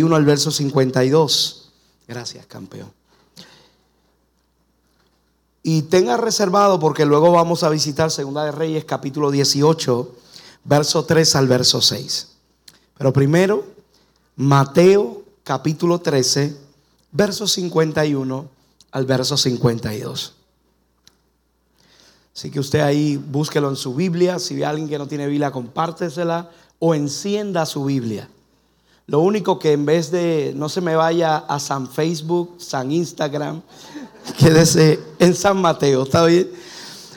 1 al verso 52. Gracias, campeón. Y tenga reservado porque luego vamos a visitar Segunda de Reyes capítulo 18, verso 3 al verso 6. Pero primero, Mateo capítulo 13, verso 51 al verso 52. Así que usted ahí búsquelo en su Biblia. Si ve a alguien que no tiene Biblia, compártesela o encienda su Biblia. Lo único que en vez de no se me vaya a San Facebook, San Instagram, quédese en San Mateo, ¿está bien?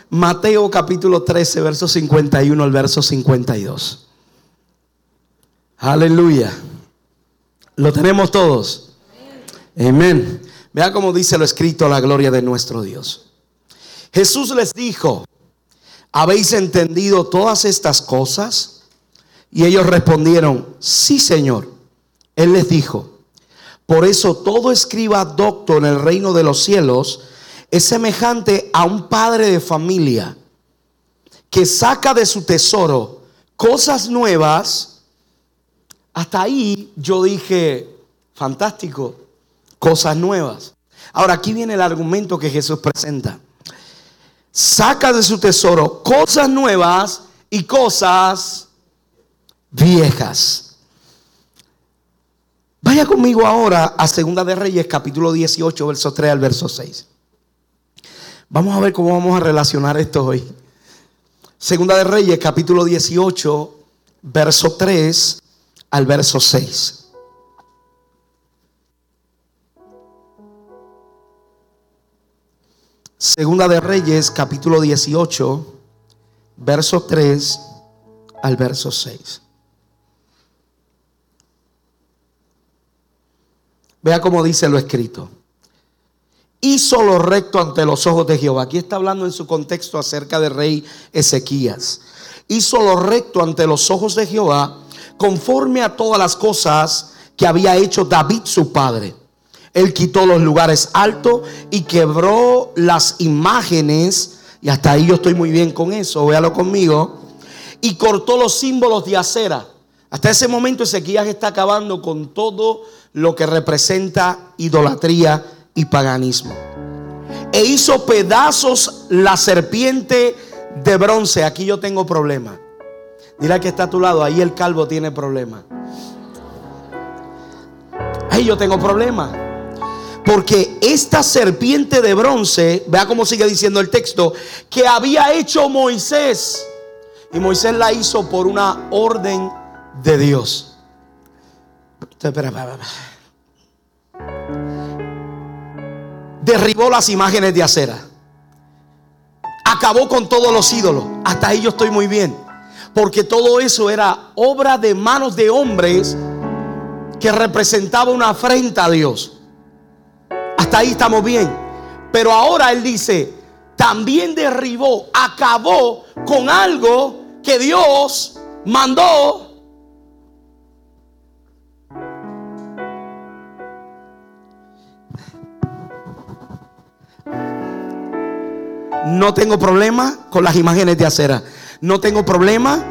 Mateo capítulo 13, verso 51 al verso 52. Aleluya. ¿Lo tenemos todos? Amén. Vea cómo dice lo escrito la gloria de nuestro Dios. Jesús les dijo, ¿habéis entendido todas estas cosas? Y ellos respondieron, sí Señor. Él les dijo, por eso todo escriba docto en el reino de los cielos es semejante a un padre de familia que saca de su tesoro cosas nuevas. Hasta ahí yo dije, fantástico, cosas nuevas. Ahora aquí viene el argumento que Jesús presenta saca de su tesoro cosas nuevas y cosas viejas. Vaya conmigo ahora a Segunda de Reyes, capítulo 18, verso 3 al verso 6. Vamos a ver cómo vamos a relacionar esto hoy. Segunda de Reyes, capítulo 18, verso 3 al verso 6. Segunda de Reyes, capítulo 18, verso 3 al verso 6. Vea cómo dice lo escrito. Hizo lo recto ante los ojos de Jehová. Aquí está hablando en su contexto acerca del rey Ezequías. Hizo lo recto ante los ojos de Jehová conforme a todas las cosas que había hecho David su padre él quitó los lugares altos y quebró las imágenes. Y hasta ahí yo estoy muy bien con eso, véalo conmigo. Y cortó los símbolos de acera. Hasta ese momento Ezequías está acabando con todo lo que representa idolatría y paganismo. E hizo pedazos la serpiente de bronce. Aquí yo tengo problema. Dirá que está a tu lado, ahí el calvo tiene problema. Ahí yo tengo problema. Porque esta serpiente de bronce, vea cómo sigue diciendo el texto, que había hecho Moisés. Y Moisés la hizo por una orden de Dios. Derribó las imágenes de acera. Acabó con todos los ídolos. Hasta ahí yo estoy muy bien. Porque todo eso era obra de manos de hombres que representaba una afrenta a Dios. Hasta ahí estamos bien. Pero ahora él dice, también derribó, acabó con algo que Dios mandó. No tengo problema con las imágenes de acera. No tengo problema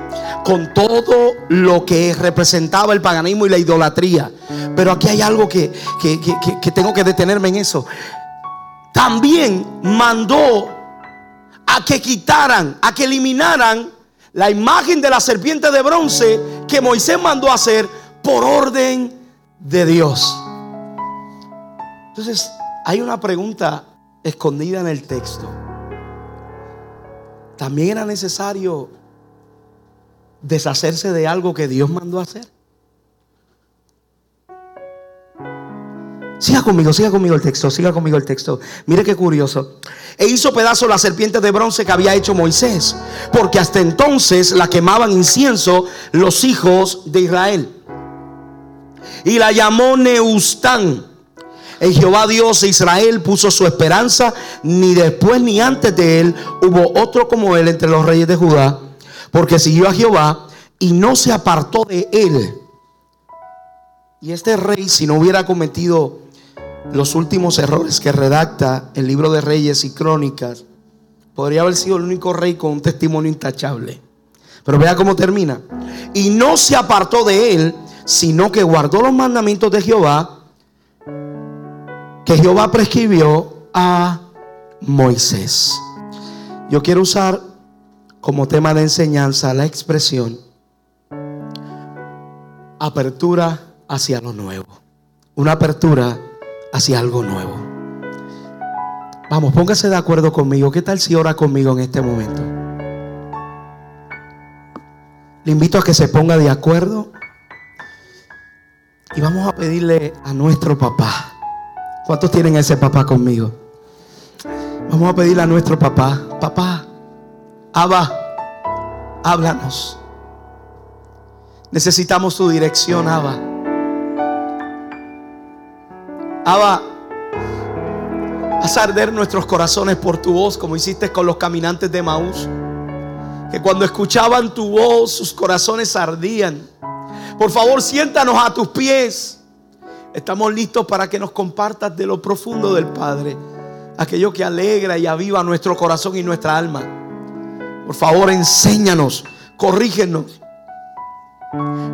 con todo lo que representaba el paganismo y la idolatría. Pero aquí hay algo que, que, tengo que detenerme en eso. También mandó a que quitaran, a que eliminaran la imagen de la serpiente de bronce que Moisés mandó hacer por orden de Dios. Entonces, hay una pregunta escondida en el texto. También era necesario deshacerse de algo que Dios mandó hacer. Siga conmigo, siga conmigo el texto, siga conmigo el texto. Mire qué curioso. E hizo pedazo la serpiente de bronce que había hecho Moisés, porque hasta entonces la quemaban incienso los hijos de Israel. Y la llamó Neustán. En Jehová Dios de Israel puso su esperanza, ni después ni antes de él hubo otro como él entre los reyes de Judá porque siguió a Jehová y no se apartó de él. Y este rey, si no hubiera cometido los últimos errores que redacta el libro de Reyes y Crónicas, podría haber sido el único rey con un testimonio intachable. Pero vea cómo termina. Y no se apartó de él, sino que guardó los mandamientos de Jehová que Jehová prescribió a Moisés. Yo quiero usar como tema de enseñanza la expresión apertura hacia lo nuevo. Una apertura hacia algo nuevo. Vamos, póngase de acuerdo conmigo. ¿Qué tal si ora conmigo en este momento? Le invito a que se ponga de acuerdo y vamos a pedirle a nuestro papá. ¿Cuántos tienen ese papá conmigo? Vamos a pedirle a nuestro papá, papá, Abba, háblanos. Necesitamos tu dirección, Abba. Abba, haz arder nuestros corazones por tu voz, como hiciste con los caminantes de Maús. Que cuando escuchaban tu voz, sus corazones ardían. Por favor, siéntanos a tus pies. Estamos listos para que nos compartas de lo profundo del Padre. Aquello que alegra y aviva nuestro corazón y nuestra alma. Por favor, enséñanos, corrígenos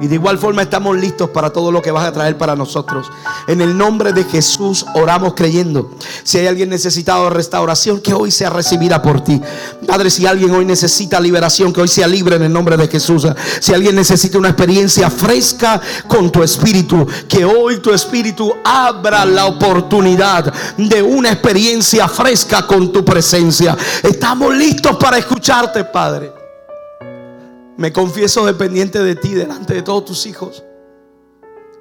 y de igual forma estamos listos para todo lo que vas a traer para nosotros. En el nombre de Jesús oramos creyendo. Si hay alguien necesitado de restauración, que hoy sea recibida por ti. Padre, si alguien hoy necesita liberación, que hoy sea libre en el nombre de Jesús. Si alguien necesita una experiencia fresca con tu espíritu, que hoy tu espíritu abra la oportunidad de una experiencia fresca con tu presencia. Estamos listos para escucharte, Padre. Me confieso dependiente de ti delante de todos tus hijos.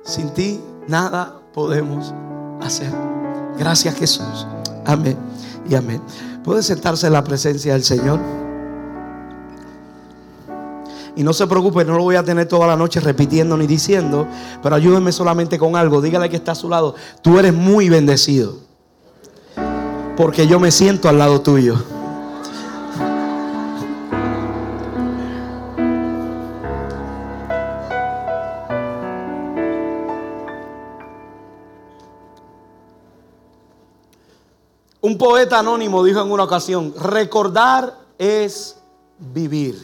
Sin ti nada podemos hacer. Gracias Jesús. Amén y amén. ¿Puede sentarse en la presencia del Señor? Y no se preocupe, no lo voy a tener toda la noche repitiendo ni diciendo, pero ayúdenme solamente con algo. Dígale que está a su lado. Tú eres muy bendecido. Porque yo me siento al lado tuyo. Poeta anónimo dijo en una ocasión, recordar es vivir.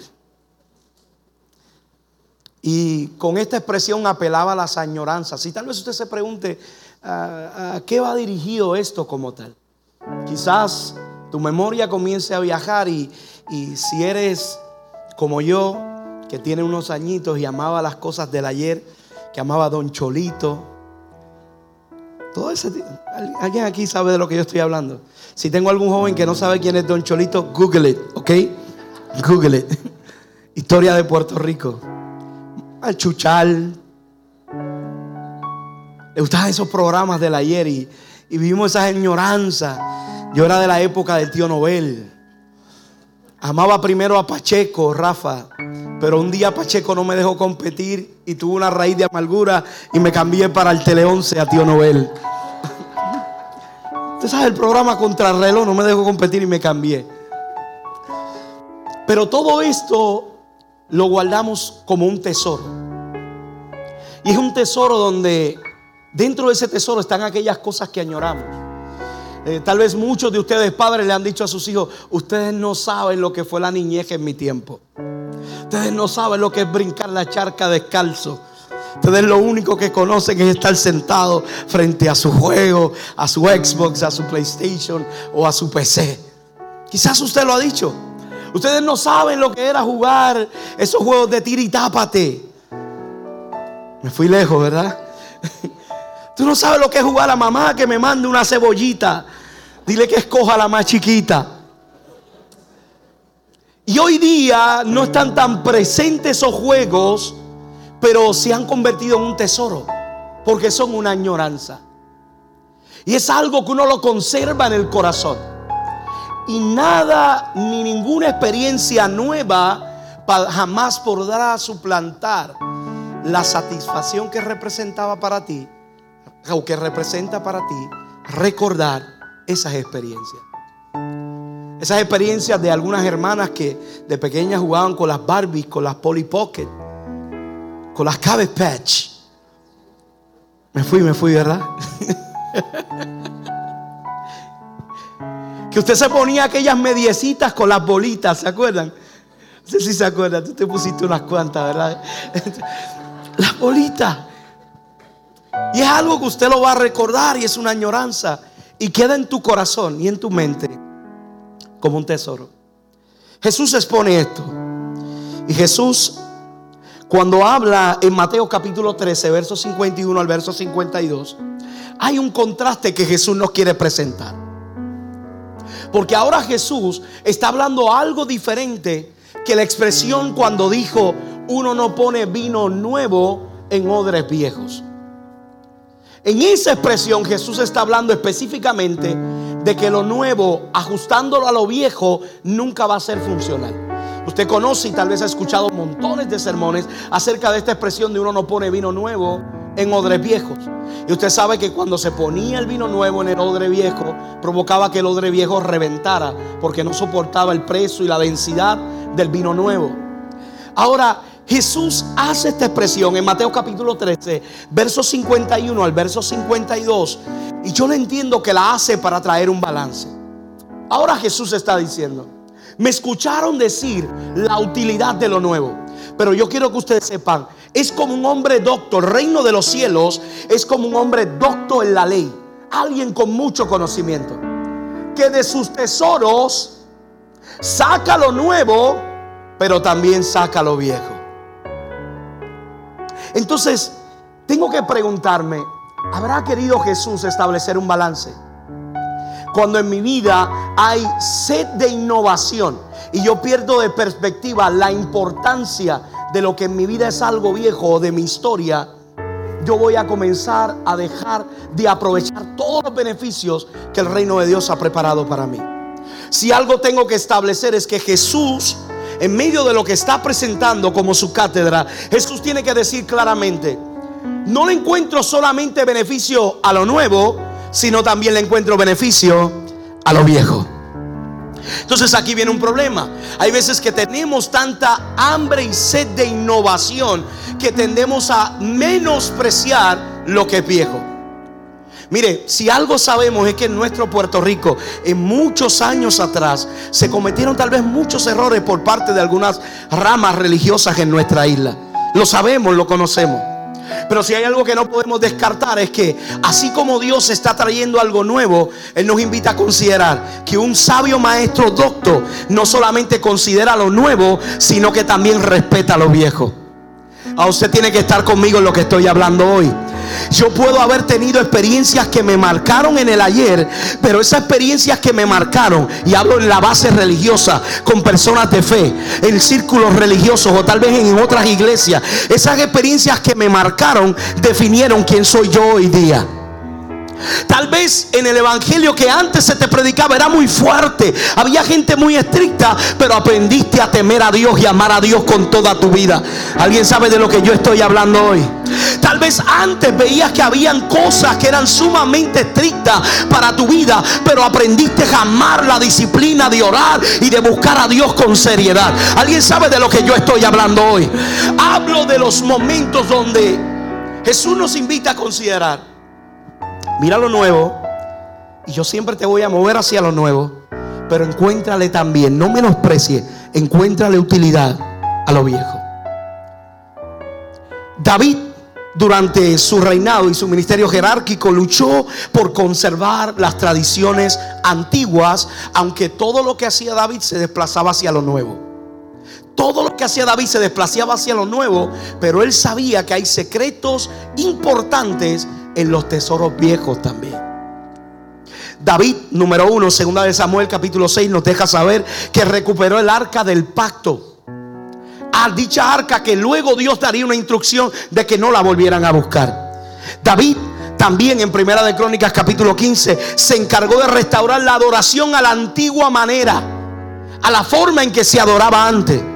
Y con esta expresión apelaba a las añoranzas. Y tal vez usted se pregunte, ah, ¿a, qué va dirigido esto como tal? Quizás tu memoria comience a viajar y, y si eres como yo, que tiene unos añitos y amaba las cosas del ayer, que amaba a Don Cholito, todo ese, ¿Alguien aquí sabe de lo que yo estoy hablando? Si tengo algún joven que no sabe quién es Don Cholito, Google it, ¿ok? Google it. Historia de Puerto Rico. Al Chuchal. Le gustaban esos programas del ayer y, y vivimos esa añoranza. Yo era de la época del tío Nobel. Amaba primero a Pacheco, Rafa. Pero un día Pacheco no me dejó competir y tuvo una raíz de amargura y me cambié para el Tele 11 a tío Nobel. Usted sabe, el programa Contrarreloj no me dejó competir y me cambié. Pero todo esto lo guardamos como un tesoro. Y es un tesoro donde dentro de ese tesoro están aquellas cosas que añoramos. Eh, tal vez muchos de ustedes padres le han dicho a sus hijos, ustedes no saben lo que fue la niñez en mi tiempo. Ustedes no saben lo que es brincar la charca descalzo. Ustedes lo único que conocen es estar sentado frente a su juego, a su Xbox, a su PlayStation o a su PC. Quizás usted lo ha dicho. Ustedes no saben lo que era jugar esos juegos de tira y tápate. Me fui lejos, ¿verdad? Tú no sabes lo que es jugar a mamá que me mande una cebollita. Dile que escoja la más chiquita. Y hoy día no están tan presentes esos juegos pero se han convertido en un tesoro porque son una añoranza. Y es algo que uno lo conserva en el corazón. Y nada ni ninguna experiencia nueva jamás podrá suplantar la satisfacción que representaba para ti o que representa para ti recordar esas experiencias. Esas experiencias de algunas hermanas que de pequeñas jugaban con las Barbies, con las Polly Pocket con las Patch. Me fui, me fui, ¿verdad? que usted se ponía aquellas mediecitas con las bolitas, ¿se acuerdan? No sé si se acuerdan, tú te pusiste unas cuantas, ¿verdad? las bolitas. Y es algo que usted lo va a recordar y es una añoranza. Y queda en tu corazón y en tu mente como un tesoro. Jesús expone esto. Y Jesús, cuando habla en Mateo capítulo 13, verso 51 al verso 52, hay un contraste que Jesús nos quiere presentar. Porque ahora Jesús está hablando algo diferente que la expresión cuando dijo, uno no pone vino nuevo en odres viejos. En esa expresión Jesús está hablando específicamente de que lo nuevo, ajustándolo a lo viejo, nunca va a ser funcional. Usted conoce y tal vez ha escuchado montones de sermones acerca de esta expresión de uno no pone vino nuevo en odres viejos. Y usted sabe que cuando se ponía el vino nuevo en el odre viejo, provocaba que el odre viejo reventara porque no soportaba el peso y la densidad del vino nuevo. Ahora, Jesús hace esta expresión en Mateo capítulo 13, verso 51 al verso 52. Y yo le entiendo que la hace para traer un balance. Ahora Jesús está diciendo, me escucharon decir la utilidad de lo nuevo. Pero yo quiero que ustedes sepan, es como un hombre docto, reino de los cielos es como un hombre docto en la ley. Alguien con mucho conocimiento. Que de sus tesoros saca lo nuevo, pero también saca lo viejo. Entonces, tengo que preguntarme, ¿habrá querido Jesús establecer un balance? Cuando en mi vida hay sed de innovación y yo pierdo de perspectiva la importancia de lo que en mi vida es algo viejo o de mi historia, yo voy a comenzar a dejar de aprovechar todos los beneficios que el reino de Dios ha preparado para mí. Si algo tengo que establecer es que Jesús en medio de lo que está presentando como su cátedra, Jesús tiene que decir claramente, no le encuentro solamente beneficio a lo nuevo, sino también le encuentro beneficio a lo viejo. Entonces aquí viene un problema. Hay veces que tenemos tanta hambre y sed de innovación que tendemos a menospreciar lo que es viejo. Mire, si algo sabemos es que en nuestro Puerto Rico, en muchos años atrás, se cometieron tal vez muchos errores por parte de algunas ramas religiosas en nuestra isla. Lo sabemos, lo conocemos. Pero si hay algo que no podemos descartar es que así como Dios está trayendo algo nuevo, Él nos invita a considerar que un sabio maestro docto no solamente considera lo nuevo, sino que también respeta lo viejo. A usted tiene que estar conmigo en lo que estoy hablando hoy. Yo puedo haber tenido experiencias que me marcaron en el ayer, pero esas experiencias que me marcaron, y hablo en la base religiosa, con personas de fe, en círculos religiosos o tal vez en otras iglesias, esas experiencias que me marcaron definieron quién soy yo hoy día. Tal vez en el evangelio que antes se te predicaba era muy fuerte. Había gente muy estricta, pero aprendiste a temer a Dios y amar a Dios con toda tu vida. ¿Alguien sabe de lo que yo estoy hablando hoy? Tal vez antes veías que habían cosas que eran sumamente estrictas para tu vida, pero aprendiste a amar la disciplina de orar y de buscar a Dios con seriedad. ¿Alguien sabe de lo que yo estoy hablando hoy? Hablo de los momentos donde Jesús nos invita a considerar Mira lo nuevo. Y yo siempre te voy a mover hacia lo nuevo. Pero encuéntrale también, no menosprecie, encuéntrale utilidad a lo viejo. David durante su reinado y su ministerio jerárquico luchó por conservar las tradiciones antiguas, aunque todo lo que hacía David se desplazaba hacia lo nuevo. Todo lo que hacía David se desplazaba hacia lo nuevo, pero él sabía que hay secretos importantes en los tesoros viejos también. David, número uno, segunda de Samuel, capítulo 6, nos deja saber que recuperó el arca del pacto. A dicha arca que luego Dios daría una instrucción de que no la volvieran a buscar. David también en Primera de Crónicas capítulo 15 se encargó de restaurar la adoración a la antigua manera, a la forma en que se adoraba antes.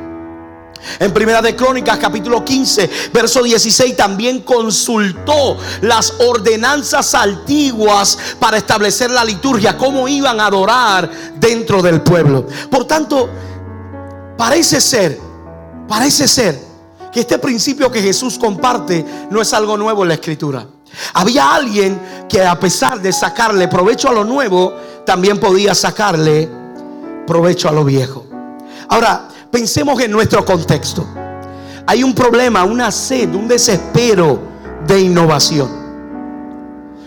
En Primera de Crónicas capítulo 15, verso 16 también consultó las ordenanzas antiguas para establecer la liturgia, cómo iban a adorar dentro del pueblo. Por tanto, parece ser, parece ser que este principio que Jesús comparte no es algo nuevo en la escritura. Había alguien que a pesar de sacarle provecho a lo nuevo, también podía sacarle provecho a lo viejo. Ahora, Pensemos en nuestro contexto. Hay un problema, una sed, un desespero de innovación.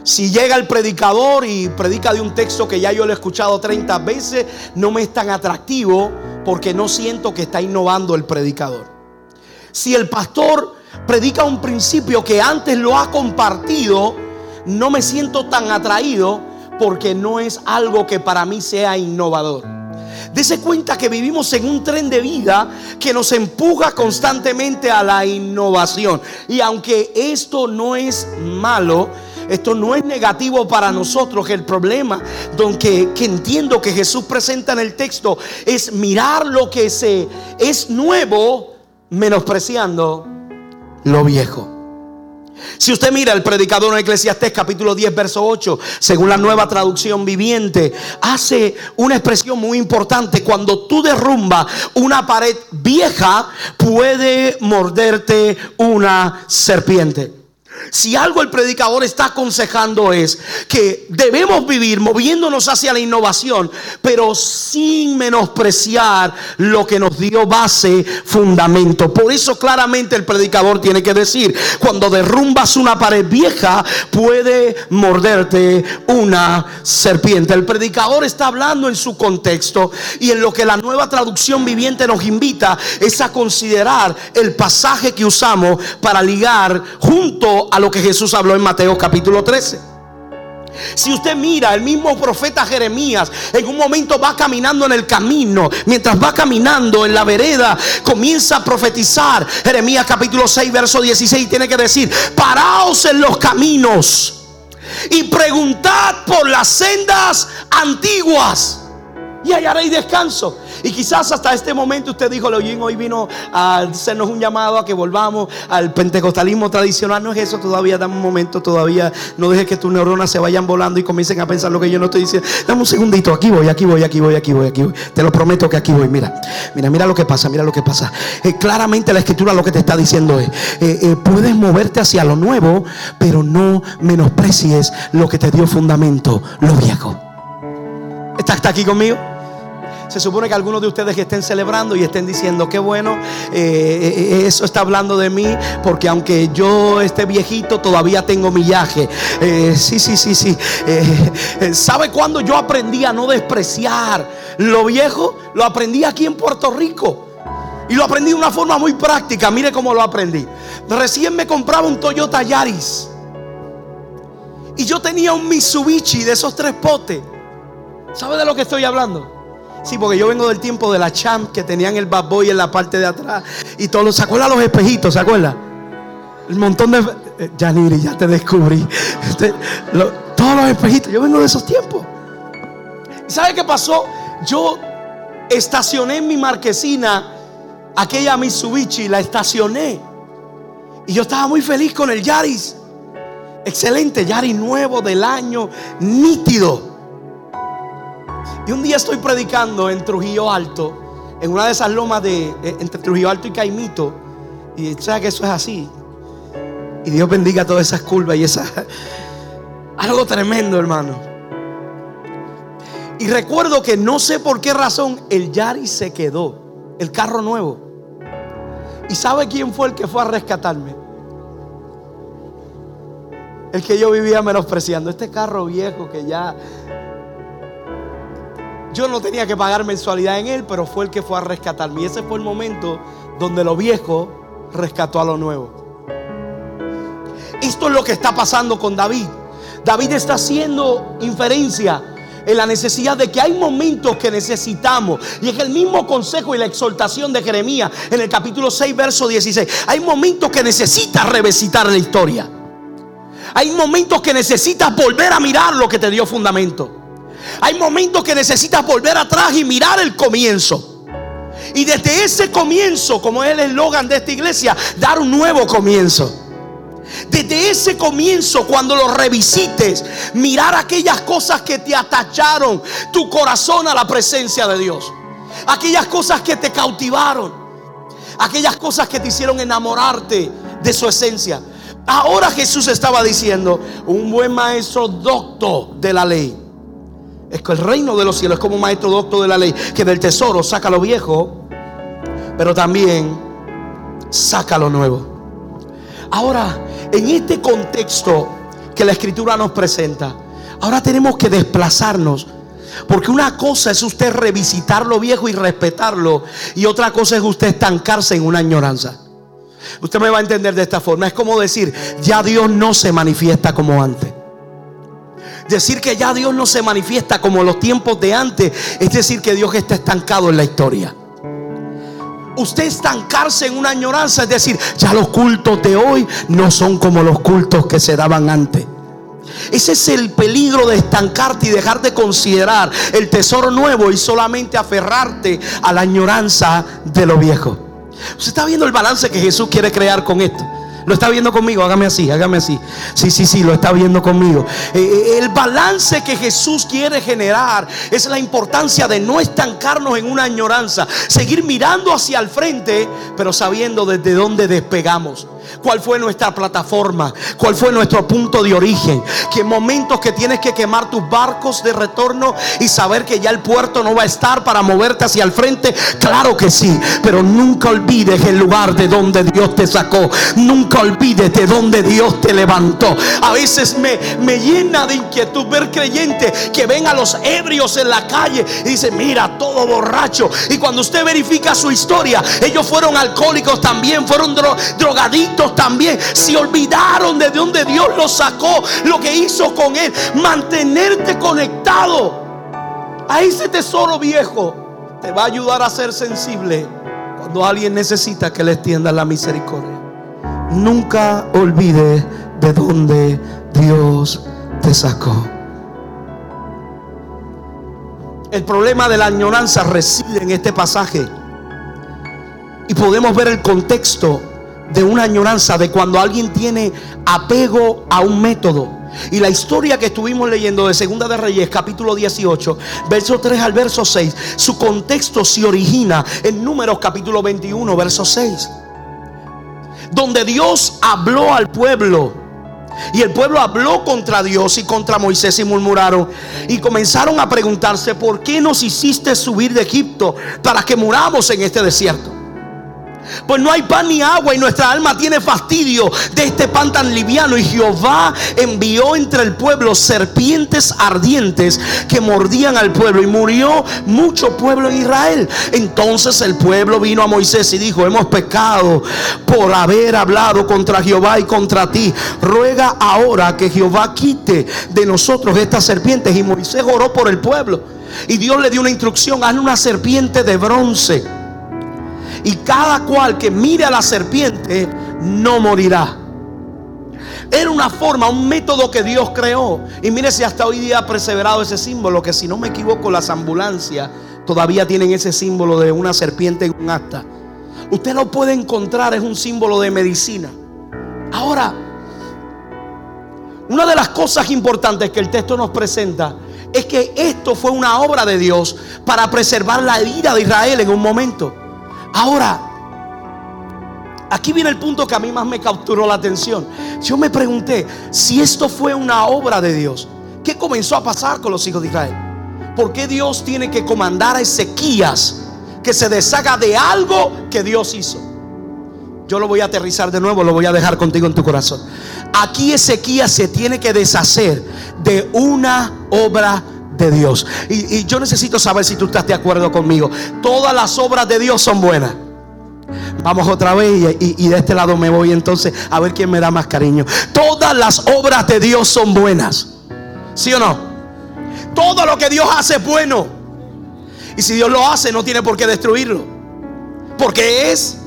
Si llega el predicador y predica de un texto que ya yo lo he escuchado 30 veces, no me es tan atractivo porque no siento que está innovando el predicador. Si el pastor predica un principio que antes lo ha compartido, no me siento tan atraído porque no es algo que para mí sea innovador. Dese cuenta que vivimos en un tren de vida que nos empuja constantemente a la innovación. Y aunque esto no es malo, esto no es negativo para nosotros. El problema que, que entiendo que Jesús presenta en el texto es mirar lo que es nuevo menospreciando lo viejo. Si usted mira el predicador en Eclesiastés capítulo 10 verso 8, según la nueva traducción viviente, hace una expresión muy importante. Cuando tú derrumbas una pared vieja, puede morderte una serpiente. Si algo el predicador está aconsejando es que debemos vivir moviéndonos hacia la innovación, pero sin menospreciar lo que nos dio base, fundamento. Por eso claramente el predicador tiene que decir, cuando derrumbas una pared vieja, puede morderte una serpiente. El predicador está hablando en su contexto y en lo que la nueva traducción viviente nos invita es a considerar el pasaje que usamos para ligar junto a lo que Jesús habló en Mateo capítulo 13. Si usted mira, el mismo profeta Jeremías en un momento va caminando en el camino, mientras va caminando en la vereda, comienza a profetizar. Jeremías capítulo 6, verso 16 tiene que decir, paraos en los caminos y preguntad por las sendas antiguas y hallaréis descanso. Y quizás hasta este momento usted dijo, Leoyin hoy vino a hacernos un llamado a que volvamos al pentecostalismo tradicional. No es eso todavía, dame un momento todavía. No dejes que tus neuronas se vayan volando y comiencen a pensar lo que yo no estoy diciendo. Dame un segundito, aquí voy, aquí voy, aquí voy, aquí voy, aquí voy. Te lo prometo que aquí voy. Mira, mira, mira lo que pasa, mira lo que pasa. Eh, claramente la escritura lo que te está diciendo es, eh, eh, puedes moverte hacia lo nuevo, pero no menosprecies lo que te dio fundamento, lo viejo. ¿Está aquí conmigo? Se supone que algunos de ustedes que estén celebrando y estén diciendo, qué bueno, eh, eh, eso está hablando de mí, porque aunque yo esté viejito, todavía tengo millaje. Eh, sí, sí, sí, sí. ¿Sabe cuándo yo aprendí a no despreciar lo viejo? Lo aprendí aquí en Puerto Rico. Y lo aprendí de una forma muy práctica. Mire cómo lo aprendí. Recién me compraba un Toyota Yaris. Y yo tenía un Mitsubishi de esos tres potes. ¿Sabe de lo que estoy hablando? Sí, porque yo vengo del tiempo de la champ que tenían el bad boy en la parte de atrás y todos. ¿Se acuerdan los espejitos? ¿Se acuerdan? El montón de. Eh, Yaniri, ya te descubrí. Este, todos los espejitos. Yo vengo de esos tiempos. ¿Sabe qué pasó? Yo estacioné en mi marquesina aquella Mitsubishi, la estacioné. Y yo estaba muy feliz con el Yaris. Excelente, Yaris nuevo del año, nítido. Y un día estoy predicando en Trujillo Alto, en una de esas lomas de entre Trujillo Alto y Caimito. Y sabes que eso es así. Y Dios bendiga todas esas curvas y esa algo tremendo, hermano. Y recuerdo que no sé por qué razón el Yari se quedó, el carro nuevo. ¿Y sabe quién fue el que fue a rescatarme? El que yo vivía menospreciando. Este carro viejo que ya yo no tenía que pagar mensualidad en él, pero fue el que fue a rescatarme. Y ese fue el momento donde lo viejo rescató a lo nuevo. Esto es lo que está pasando con David. David está haciendo inferencia en la necesidad de que hay momentos que necesitamos. Y es el mismo consejo y la exhortación de Jeremías en el capítulo 6, verso 16. Hay momentos que necesitas revisitar la historia. Hay momentos que necesitas volver a mirar lo que te dio fundamento. Hay momentos que necesitas volver atrás y mirar el comienzo. Y desde ese comienzo, como es el eslogan de esta iglesia, dar un nuevo comienzo. Desde ese comienzo, cuando lo revisites, mirar aquellas cosas que te atacharon tu corazón a la presencia de Dios. Aquellas cosas que te cautivaron. Aquellas cosas que te hicieron enamorarte de su esencia. Ahora Jesús estaba diciendo, un buen maestro docto de la ley es que el reino de los cielos es como un maestro doctor de la ley que del tesoro saca lo viejo, pero también saca lo nuevo. Ahora, en este contexto, que la escritura nos presenta. Ahora tenemos que desplazarnos. Porque una cosa es usted revisitar lo viejo y respetarlo. Y otra cosa es usted estancarse en una añoranza. Usted me va a entender de esta forma. Es como decir, ya Dios no se manifiesta como antes. Decir que ya Dios no se manifiesta como los tiempos de antes, es decir que Dios está estancado en la historia. Usted estancarse en una añoranza, es decir, ya los cultos de hoy no son como los cultos que se daban antes. Ese es el peligro de estancarte y dejar de considerar el tesoro nuevo y solamente aferrarte a la añoranza de lo viejo. Usted está viendo el balance que Jesús quiere crear con esto. Lo está viendo conmigo, hágame así, hágame así. Sí, sí, sí, lo está viendo conmigo. Eh, eh, el balance que Jesús quiere generar es la importancia de no estancarnos en una añoranza, seguir mirando hacia el frente, pero sabiendo desde dónde despegamos cuál fue nuestra plataforma, cuál fue nuestro punto de origen, que momentos que tienes que quemar tus barcos de retorno y saber que ya el puerto no va a estar para moverte hacia el frente, claro que sí, pero nunca olvides el lugar de donde Dios te sacó, nunca olvides de donde Dios te levantó. A veces me, me llena de inquietud ver creyentes que ven a los ebrios en la calle y dicen, mira, todo borracho. Y cuando usted verifica su historia, ellos fueron alcohólicos también, fueron drogadictos también se olvidaron de donde Dios los sacó, lo que hizo con él. Mantenerte conectado a ese tesoro viejo te va a ayudar a ser sensible cuando alguien necesita que le extienda la misericordia. Nunca olvides de donde Dios te sacó. El problema de la añoranza reside en este pasaje. Y podemos ver el contexto de una añoranza, de cuando alguien tiene apego a un método. Y la historia que estuvimos leyendo de Segunda de Reyes, capítulo 18, verso 3 al verso 6, su contexto se origina en Números, capítulo 21, verso 6. Donde Dios habló al pueblo. Y el pueblo habló contra Dios y contra Moisés y murmuraron. Y comenzaron a preguntarse, ¿por qué nos hiciste subir de Egipto para que muramos en este desierto? Pues no hay pan ni agua y nuestra alma tiene fastidio de este pan tan liviano. Y Jehová envió entre el pueblo serpientes ardientes que mordían al pueblo y murió mucho pueblo en Israel. Entonces el pueblo vino a Moisés y dijo, hemos pecado por haber hablado contra Jehová y contra ti. Ruega ahora que Jehová quite de nosotros estas serpientes. Y Moisés oró por el pueblo. Y Dios le dio una instrucción, hazle una serpiente de bronce y cada cual que mire a la serpiente no morirá. Era una forma, un método que Dios creó. Y mire si hasta hoy día ha perseverado ese símbolo, que si no me equivoco, las ambulancias todavía tienen ese símbolo de una serpiente en un asta. Usted lo puede encontrar, es un símbolo de medicina. Ahora, una de las cosas importantes que el texto nos presenta es que esto fue una obra de Dios para preservar la vida de Israel en un momento. Ahora, aquí viene el punto que a mí más me capturó la atención. Yo me pregunté si esto fue una obra de Dios. ¿Qué comenzó a pasar con los hijos de Israel? ¿Por qué Dios tiene que comandar a Ezequías que se deshaga de algo que Dios hizo? Yo lo voy a aterrizar de nuevo, lo voy a dejar contigo en tu corazón. Aquí Ezequías se tiene que deshacer de una obra de Dios. Y, yo necesito saber si tú estás de acuerdo conmigo. Todas las obras de Dios son buenas. Vamos otra vez y, y, de este lado me voy entonces a ver quién me da más cariño. Todas las obras de Dios son buenas. ¿Sí o no? Todo lo que Dios hace es bueno. Y si Dios lo hace, no tiene por qué destruirlo. Porque es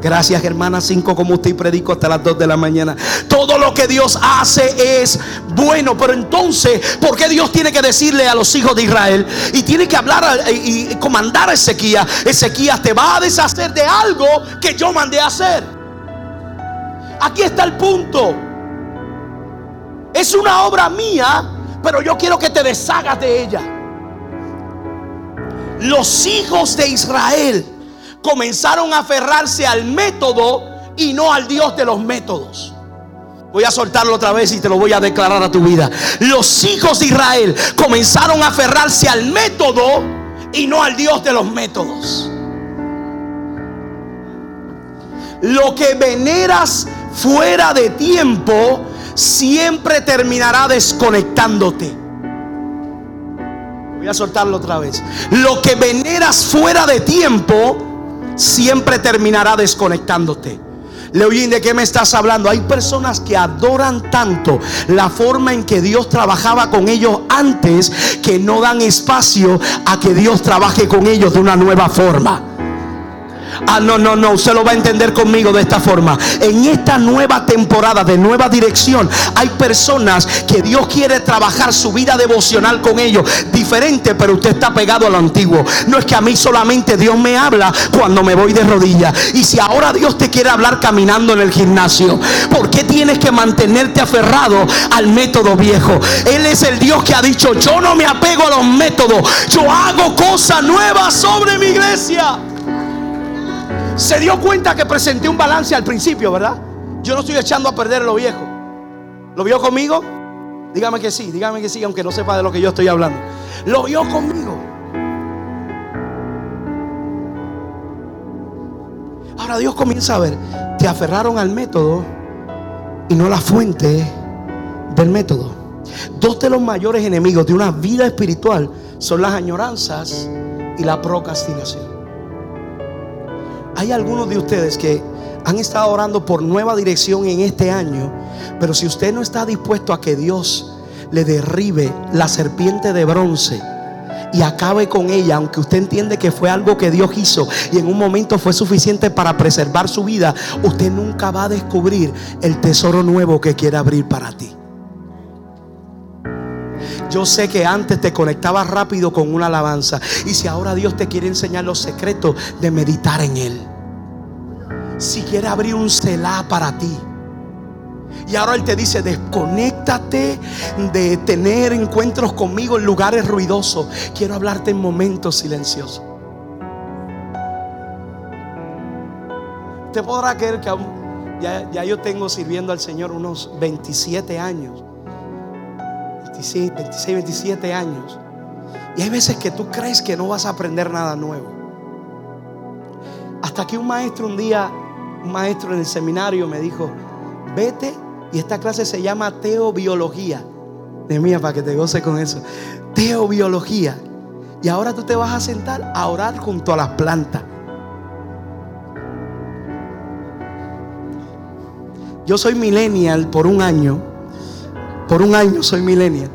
Gracias, hermana. Cinco como usted predico hasta las 2 de la mañana. Todo lo que Dios hace es bueno. Pero entonces, ¿por qué Dios tiene que decirle a los hijos de Israel y tiene que hablar y comandar a Ezequías? Ezequías te va a deshacer de algo que yo mandé a hacer. Aquí está el punto. Es una obra mía, pero yo quiero que te deshagas de ella. Los hijos de Israel comenzaron a aferrarse al método y no al Dios de los métodos. Voy a soltarlo otra vez y te lo voy a declarar a tu vida. Los hijos de Israel comenzaron a aferrarse al método y no al Dios de los métodos. Lo que veneras fuera de tiempo siempre terminará desconectándote. Voy a soltarlo otra vez. Lo que veneras fuera de tiempo siempre terminará desconectándote. Leoyin, ¿de qué me estás hablando? Hay personas que adoran tanto la forma en que Dios trabajaba con ellos antes que no dan espacio a que Dios trabaje con ellos de una nueva forma. Ah, no, no, no, usted lo va a entender conmigo de esta forma. En esta nueva temporada de nueva dirección, hay personas que Dios quiere trabajar su vida devocional con ellos. Diferente, pero usted está pegado a lo antiguo. No es que a mí solamente Dios me habla cuando me voy de rodillas. Y si ahora Dios te quiere hablar caminando en el gimnasio, ¿por qué tienes que mantenerte aferrado al método viejo? Él es el Dios que ha dicho, yo no me apego a los métodos, yo hago cosas nuevas sobre mi iglesia. Se dio cuenta que presenté un balance al principio, ¿verdad? Yo no estoy echando a perder lo viejo. ¿Lo vio conmigo? Dígame que sí, dígame que sí, aunque no sepa de lo que yo estoy hablando. Lo vio conmigo. Ahora Dios comienza a ver, te aferraron al método y no la fuente del método. Dos de los mayores enemigos de una vida espiritual son las añoranzas y la procrastinación. Hay algunos de ustedes que han estado orando por nueva dirección en este año, pero si usted no está dispuesto a que Dios le derribe la serpiente de bronce, y acabe con ella, aunque usted entiende que fue algo que Dios hizo y en un momento fue suficiente para preservar su vida, usted nunca va a descubrir el tesoro nuevo que quiere abrir para ti. Yo sé que antes te conectabas rápido con una alabanza. Y si ahora Dios te quiere enseñar los secretos de meditar en Él. Si quiere abrir un celá para ti. Y ahora Él te dice, desconéctate de tener encuentros conmigo en lugares ruidosos. Quiero hablarte en momentos silenciosos. Te podrá creer que ya, ya yo tengo sirviendo al Señor unos 27 años. 26, 26, 27 años. Y hay veces que tú crees que no vas a aprender nada nuevo. Hasta que un maestro un día, un maestro en el seminario me dijo, vete y esta clase se llama teobiología. De mía, para que te goce con eso. Teobiología. Y ahora tú te vas a sentar a orar junto a las plantas. Yo soy millennial por un año por un año soy millennial.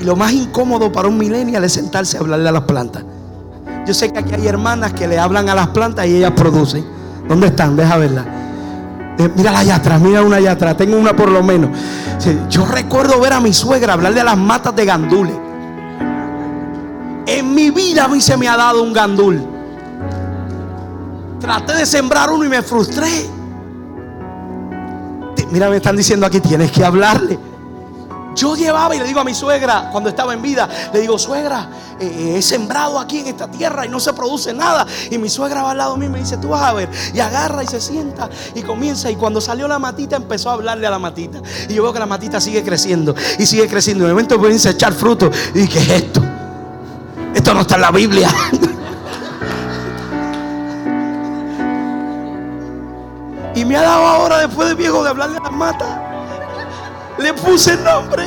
Y lo más incómodo para un millennial es sentarse a hablarle a las plantas. Yo sé que aquí hay hermanas que le hablan a las plantas y ellas producen. ¿Dónde están? Deja verla. Eh, mira la allá mira una allá atrás. Tengo una por lo menos. Yo recuerdo ver a mi suegra hablarle a las matas de gandules. En mi vida a mí se me ha dado un gandul. Traté de sembrar uno y me frustré. Mira, me están diciendo aquí, tienes que hablarle. Yo llevaba y le digo a mi suegra, cuando estaba en vida, le digo, suegra, eh, eh, he sembrado aquí en esta tierra y no se produce nada. Y mi suegra va al lado mío y me dice, tú vas a ver. Y agarra y se sienta y comienza. Y cuando salió la matita, empezó a hablarle a la matita. Y yo veo que la matita sigue creciendo y sigue creciendo. En el momento comienza a echar fruto. Y dije, ¿qué es esto? Esto no está en la Biblia. y me ha dado ahora, después de viejo, de hablarle a la mata. Le puse nombre.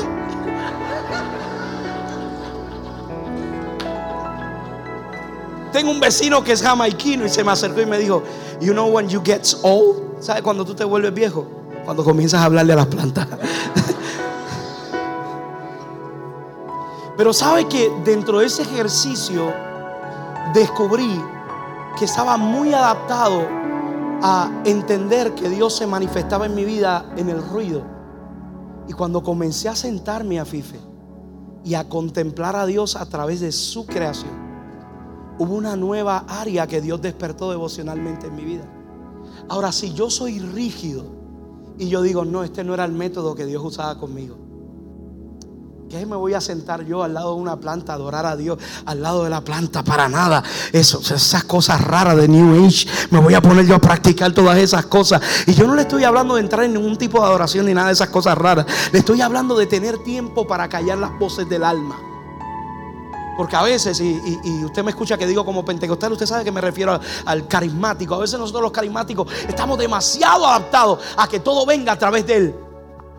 Tengo un vecino que es jamaiquino y se me acercó y me dijo, You know when you get old? ¿Sabes cuando tú te vuelves viejo? Cuando comienzas a hablarle a las plantas. Pero sabe que dentro de ese ejercicio descubrí que estaba muy adaptado a entender que Dios se manifestaba en mi vida en el ruido. Y cuando comencé a sentarme a Fife y a contemplar a Dios a través de su creación, hubo una nueva área que Dios despertó devocionalmente en mi vida. Ahora, si yo soy rígido y yo digo, no, este no era el método que Dios usaba conmigo, ¿Qué me voy a sentar yo al lado de una planta, adorar a Dios al lado de la planta? Para nada. Esas cosas raras de New Age. Me voy a poner yo a practicar todas esas cosas. Y yo no le estoy hablando de entrar en ningún tipo de adoración ni nada de esas cosas raras. Le estoy hablando de tener tiempo para callar las voces del alma. Porque a veces, y, usted me escucha que digo como pentecostal, usted sabe que me refiero al carismático. A veces nosotros los carismáticos estamos demasiado adaptados a que todo venga a través del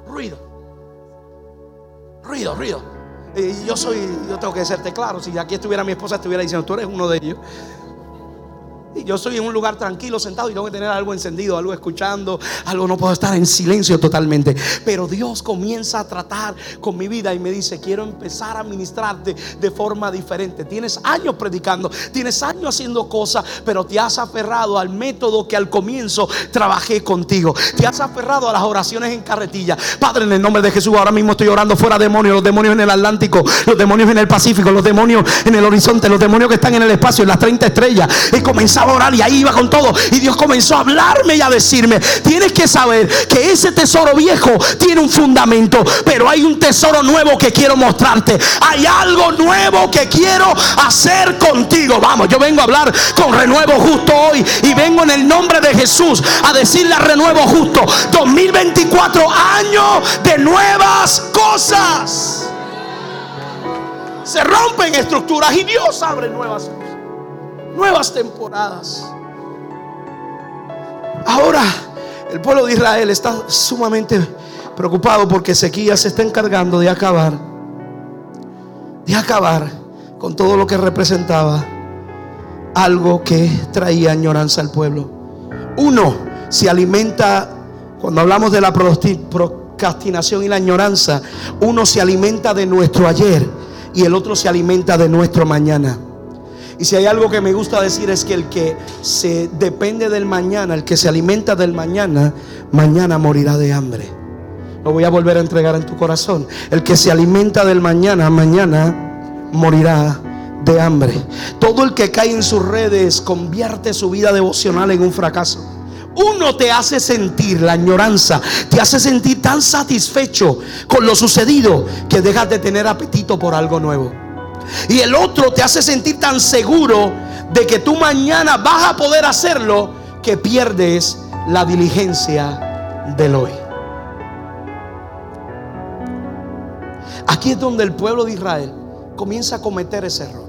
ruido. Ruido, ruido. Y yo soy, yo tengo que serte claro. Si aquí estuviera mi esposa, estuviera diciendo, tú eres uno de ellos. Y yo estoy en un lugar tranquilo, sentado y tengo que tener algo encendido, algo escuchando, algo no puedo estar en silencio totalmente. Pero Dios comienza a tratar con mi vida y me dice, quiero empezar a ministrarte de forma diferente. Tienes años predicando, tienes años haciendo cosas, pero te has aferrado al método que al comienzo trabajé contigo. Te has aferrado a las oraciones en carretilla. Padre, en el nombre de Jesús, ahora mismo estoy orando fuera demonios, los demonios en el Atlántico, los demonios en el Pacífico, los demonios en el horizonte, los demonios que están en el espacio, en las 30 estrellas. He comenzado a orar y ahí iba con todo. Y Dios comenzó a hablarme y a decirme, tienes que saber que ese tesoro viejo tiene un fundamento, pero hay un tesoro nuevo que quiero mostrarte. Hay algo nuevo que quiero hacer contigo. Vamos, yo vengo a hablar con renuevo justo hoy y vengo en el nombre de Jesús a decirle a renuevo justo 2024 años de nuevas cosas. Se rompen estructuras y Dios abre nuevas cosas nuevas temporadas. Ahora el pueblo de Israel está sumamente preocupado porque Ezequías se está encargando de acabar, de acabar con todo lo que representaba algo que traía añoranza al pueblo. Uno se alimenta, cuando hablamos de la procrastinación y la añoranza, uno se alimenta de nuestro ayer y el otro se alimenta de nuestro mañana. Y si hay algo que me gusta decir es que el que se depende del mañana, el que se alimenta del mañana, mañana morirá de hambre. Lo voy a volver a entregar en tu corazón. El que se alimenta del mañana, mañana morirá de hambre. Todo el que cae en sus redes convierte su vida devocional en un fracaso. Uno te hace sentir la añoranza, te hace sentir tan satisfecho con lo sucedido que dejas de tener apetito por algo nuevo. Y el otro te hace sentir tan seguro de que tú mañana vas a poder hacerlo que pierdes la diligencia del hoy. Aquí es donde el pueblo de Israel comienza a cometer ese error.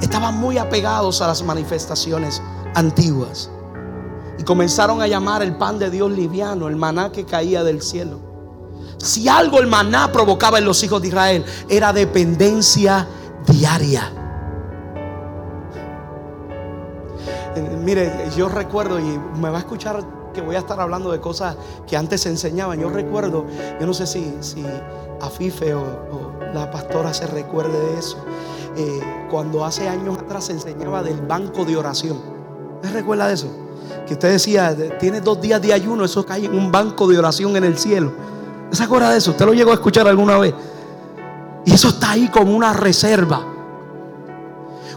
Estaban muy apegados a las manifestaciones antiguas y comenzaron a llamar el pan de Dios liviano, el maná que caía del cielo. Si algo el maná provocaba en los hijos de Israel era dependencia diaria. Eh, mire, yo recuerdo y me va a escuchar que voy a estar hablando de cosas que antes se enseñaban. Yo recuerdo, yo no sé si, si Afife o, la pastora se recuerde de eso. Eh, cuando hace años atrás se enseñaba del banco de oración. ¿Me recuerda de eso? Que usted decía, tiene dos días de ayuno, eso cae en un banco de oración en el cielo. ¿Se acuerda de eso? ¿Usted lo llegó a escuchar alguna vez? Y eso está ahí como una reserva.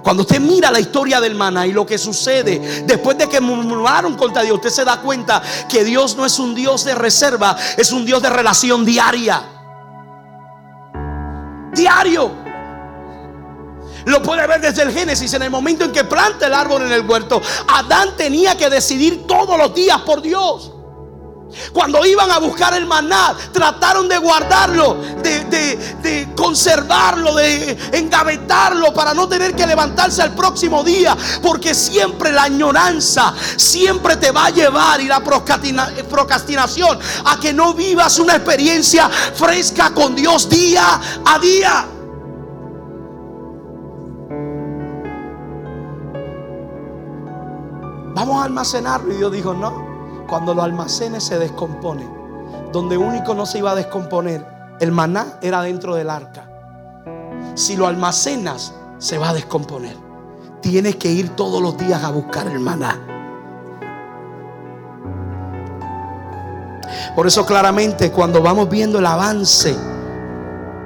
Cuando usted mira la historia del maná y lo que sucede después de que murmuraron contra Dios, usted se da cuenta que Dios no es un Dios de reserva, es un Dios de relación diaria. Diario. Lo puede ver desde el Génesis, en el momento en que planta el árbol en el huerto. Adán tenía que decidir todos los días por Dios. Cuando iban a buscar el maná, trataron de guardarlo, de, conservarlo, de engavetarlo para no tener que levantarse al próximo día. Porque siempre la añoranza, siempre te va a llevar y la procrastinación a que no vivas una experiencia fresca con Dios día a día. Vamos a almacenarlo. Y Dios dijo, no cuando los almacenes se descomponen, donde único no se iba a descomponer, el maná era dentro del arca. Si lo almacenas, se va a descomponer. Tienes que ir todos los días a buscar el maná. Por eso claramente cuando vamos viendo el avance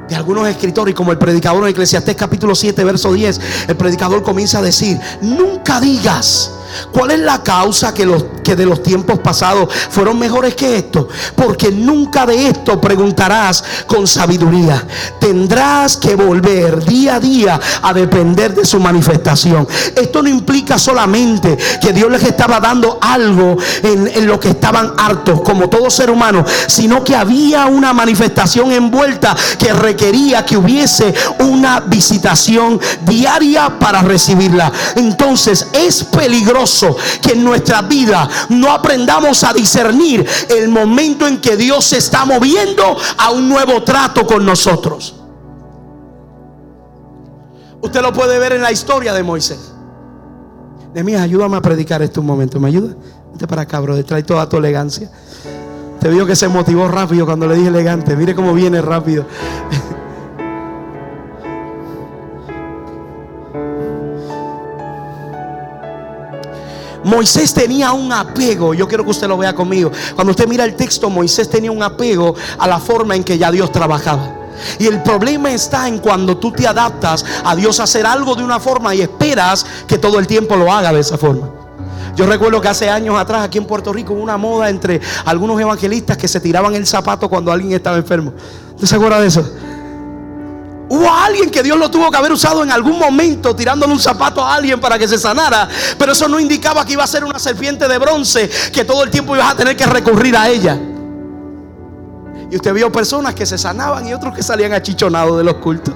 de algunos escritores, como el predicador en Eclesiastés capítulo 7, verso 10, el predicador comienza a decir, nunca digas ¿Cuál es la causa que, de los tiempos pasados fueron mejores que esto? Porque nunca de esto preguntarás con sabiduría. Tendrás que volver día a día a depender de su manifestación. Esto no implica solamente que Dios les estaba dando algo en lo que estaban hartos, como todo ser humano, sino que había una manifestación envuelta que requería que hubiese una visitación diaria para recibirla. Entonces es peligroso que en nuestra vida no aprendamos a discernir el momento en que Dios se está moviendo a un nuevo trato con nosotros. Usted lo puede ver en la historia de Moisés. Nemías, ayúdame a predicar este momento. ¿Me ayuda? Vente para acá, brother. Trae toda tu elegancia. Te vio que se motivó rápido cuando le dije elegante. Mire cómo viene rápido. Moisés tenía un apego, yo quiero que usted lo vea conmigo. Cuando usted mira el texto, Moisés tenía un apego a la forma en que ya Dios trabajaba. Y el problema está en cuando tú te adaptas a Dios a hacer algo de una forma y esperas que todo el tiempo lo haga de esa forma. Yo recuerdo que hace años atrás aquí en Puerto Rico hubo una moda entre algunos evangelistas que se tiraban el zapato cuando alguien estaba enfermo. ¿Usted se acuerda de eso? Hubo alguien que Dios lo tuvo que haber usado en algún momento tirándole un zapato a alguien para que se sanara. Pero eso no indicaba que iba a ser una serpiente de bronce que todo el tiempo ibas a tener que recurrir a ella. Y usted vio personas que se sanaban y otros que salían achichonados de los cultos.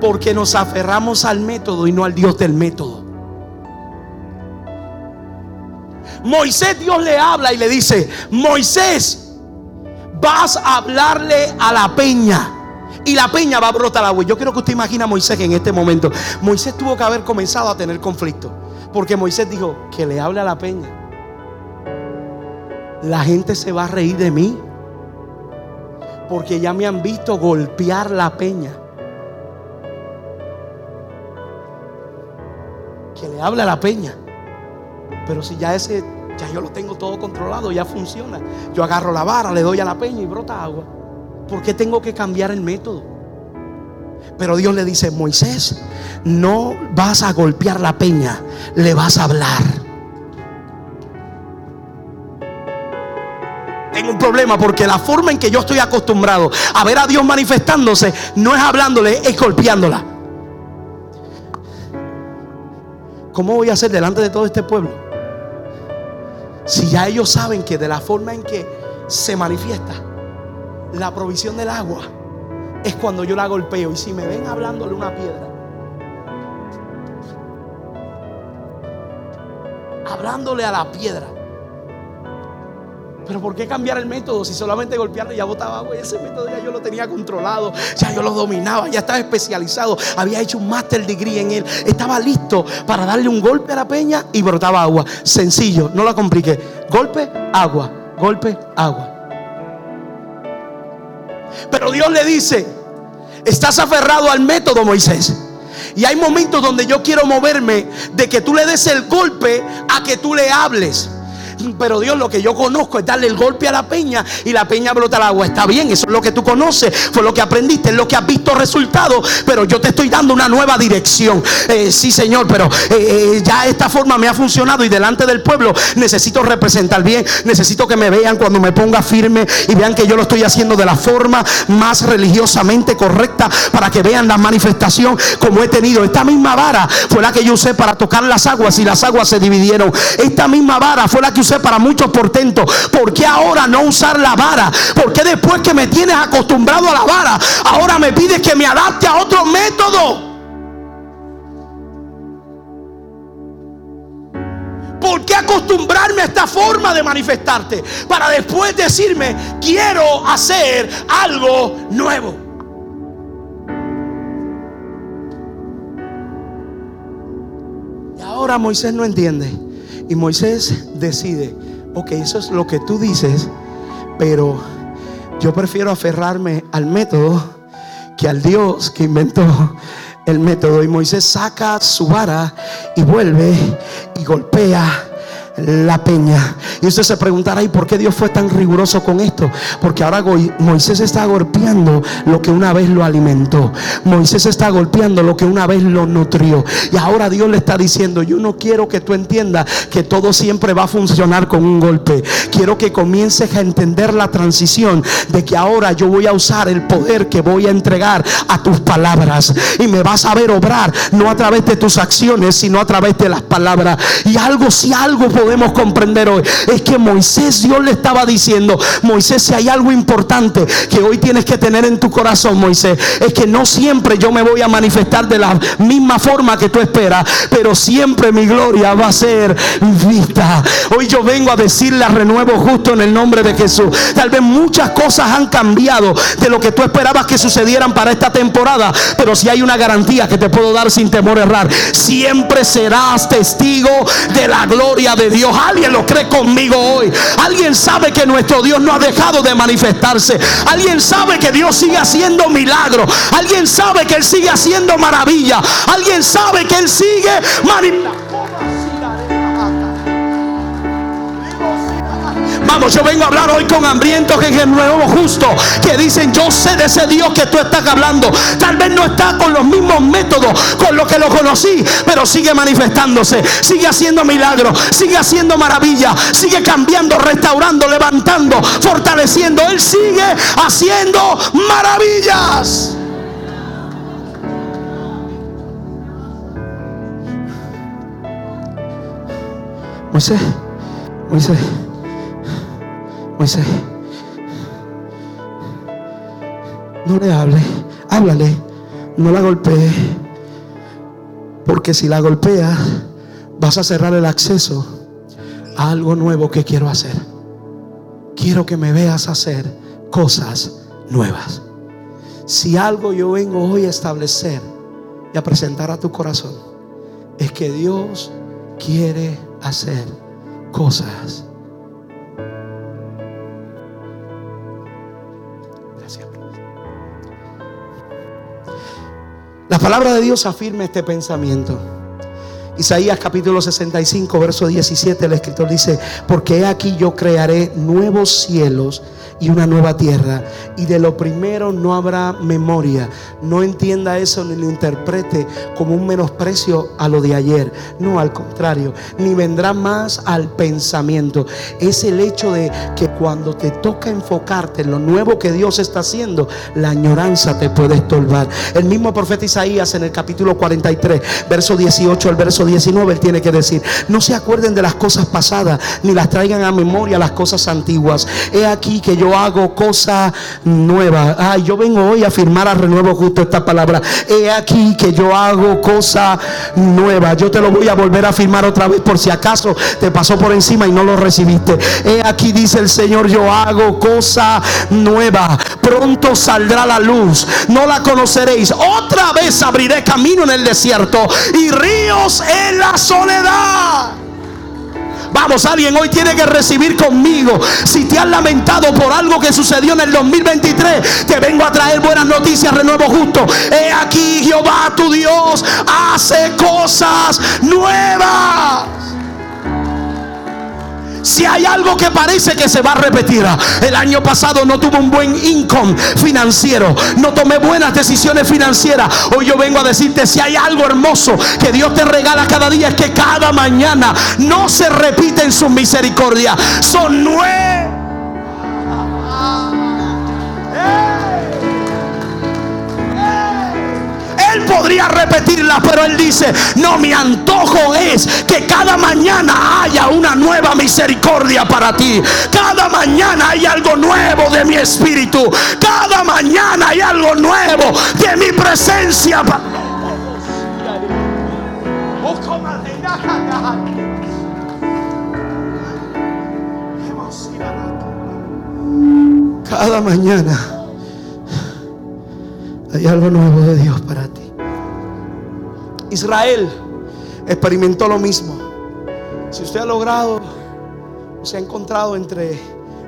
Porque nos aferramos al método y no al Dios del método. Moisés Dios le habla y le dice, Moisés, vas a hablarle a la peña. Y la peña va a brotar agua. Yo quiero que usted imagine a Moisés en este momento. Moisés tuvo que haber comenzado a tener conflicto. Porque Moisés dijo, que le hable a la peña. La gente se va a reír de mí. Porque ya me han visto golpear la peña. Que le hable a la peña. Pero si ya ese ya yo lo tengo todo controlado, ya funciona. Yo agarro la vara, le doy a la peña y brota agua. ¿Por qué tengo que cambiar el método? Pero Dios le dice, Moisés, no vas a golpear la peña, le vas a hablar. Tengo un problema porque la forma en que yo estoy acostumbrado a ver a Dios manifestándose no es hablándole, es golpeándola. ¿Cómo voy a hacer delante de todo este pueblo? Si ya ellos saben que de la forma en que se manifiesta la provisión del agua es cuando yo la golpeo. Y si me ven hablándole una piedra, hablándole a la piedra, pero ¿por qué cambiar el método si solamente golpearle ya botaba agua? Ese método ya yo lo tenía controlado, ya yo lo dominaba, ya estaba especializado, había hecho un master degree en él, estaba listo para darle un golpe a la peña y brotaba agua. Sencillo, no la compliqué. Golpe, agua, golpe, agua. Pero Dios le dice, estás aferrado al método, Moisés. Y hay momentos donde yo quiero moverme de que tú le des el golpe a que tú le hables. Pero Dios, lo que yo conozco es darle el golpe a la peña y la peña brota el agua. Está bien, eso es lo que tú conoces, fue lo que aprendiste, es lo que has visto resultado. Pero yo te estoy dando una nueva dirección. Eh, sí, Señor, pero eh, eh, ya esta forma me ha funcionado y delante del pueblo necesito representar bien. Necesito que me vean cuando me ponga firme y vean que yo lo estoy haciendo de la forma más religiosamente correcta para que vean la manifestación como he tenido. Esta misma vara fue la que yo usé para tocar las aguas y las aguas se dividieron. Esta misma vara fue la que usé para muchos portentos. ¿Por qué ahora no usar la vara? ¿Por qué después que me tienes acostumbrado a la vara, ahora me pides que me adapte a otro método? ¿Por qué acostumbrarme a esta forma de manifestarte? Para después decirme, quiero hacer algo nuevo. Y ahora Moisés no entiende. Y Moisés decide, ok, eso es lo que tú dices, pero yo prefiero aferrarme al método que al Dios que inventó el método. Y Moisés saca su vara y vuelve y golpea la peña. Y usted se preguntará, ¿y por qué Dios fue tan riguroso con esto? Porque ahora Moisés está golpeando lo que una vez lo alimentó. Moisés está golpeando lo que una vez lo nutrió. Y ahora Dios le está diciendo, yo no quiero que tú entiendas que todo siempre va a funcionar con un golpe. Quiero que comiences a entender la transición de que ahora yo voy a usar el poder que voy a entregar a tus palabras. Y me vas a ver obrar, no a través de tus acciones, sino a través de las palabras. Y algo, si algo podemos comprender hoy es que Moisés, Dios le estaba diciendo, Moisés, si hay algo importante que hoy tienes que tener en tu corazón, Moisés, es que no siempre yo me voy a manifestar de la misma forma que tú esperas, pero siempre mi gloria va a ser vista. Hoy yo vengo a decirle a renuevo justo en el nombre de Jesús. Tal vez muchas cosas han cambiado de lo que tú esperabas que sucedieran para esta temporada, pero si hay una garantía que te puedo dar sin temor a errar, siempre serás testigo de la gloria de Dios. Alguien lo cree conmigo hoy. Alguien sabe que nuestro Dios no ha dejado de manifestarse. Alguien sabe que Dios sigue haciendo milagros. Alguien sabe que Él sigue haciendo maravilla. Alguien sabe que Él sigue manifestando. Vamos, yo vengo a hablar hoy con hambrientos en el nuevo justo que dicen, yo sé de ese Dios que tú estás hablando. Tal vez no está con los mismos métodos con los que lo conocí, pero sigue manifestándose, sigue haciendo milagros, sigue haciendo maravillas, sigue cambiando, restaurando, levantando, fortaleciendo. Él sigue haciendo maravillas. Moisés, Moisés. Moisés, no le hable, háblale, no la golpee, porque si la golpea, vas a cerrar el acceso a algo nuevo que quiero hacer. Quiero que me veas hacer cosas nuevas. Si algo yo vengo hoy a establecer y a presentar a tu corazón, es que Dios quiere hacer cosas La palabra de Dios afirma este pensamiento. Isaías capítulo 65, verso 17, el escritor dice, porque aquí yo crearé nuevos cielos y una nueva tierra. Y de lo primero no habrá memoria. No entienda eso ni lo interprete como un menosprecio a lo de ayer. No, al contrario. Ni vendrá más al pensamiento. Es el hecho de que cuando te toca enfocarte en lo nuevo que Dios está haciendo, la añoranza te puede estorbar. El mismo profeta Isaías en el capítulo 43, verso 18 al verso 19, él tiene que decir, no se acuerden de las cosas pasadas, ni las traigan a memoria las cosas antiguas. He aquí que yo hago cosa nueva. Ay, yo vengo hoy a afirmar a renuevo justo esta palabra. He aquí que yo hago cosa nueva. Yo te lo voy a volver a afirmar otra vez por si acaso te pasó por encima y no lo recibiste. He aquí dice el Señor, yo hago cosa nueva. Pronto saldrá la luz. No la conoceréis. Otra vez abriré camino en el desierto y ríos en la soledad. Vamos, alguien hoy tiene que recibir conmigo. Si te has lamentado por algo que sucedió en el 2023, te vengo a traer buenas noticias, renuevo justo. He aquí Jehová tu Dios hace cosas nuevas. Si hay algo que parece que se va a repetir, el año pasado no tuve un buen income financiero, no tomé buenas decisiones financieras. Hoy yo vengo a decirte si hay algo hermoso que Dios te regala cada día es que cada mañana no se repite en su misericordia, son nueve podría repetirla, pero él dice, no, mi antojo es que cada mañana haya una nueva misericordia para ti. Cada mañana hay algo nuevo de mi espíritu. Cada mañana hay algo nuevo de mi presencia. Cada mañana hay algo nuevo de Dios para ti. Israel experimentó lo mismo. Si usted ha logrado se ha encontrado entre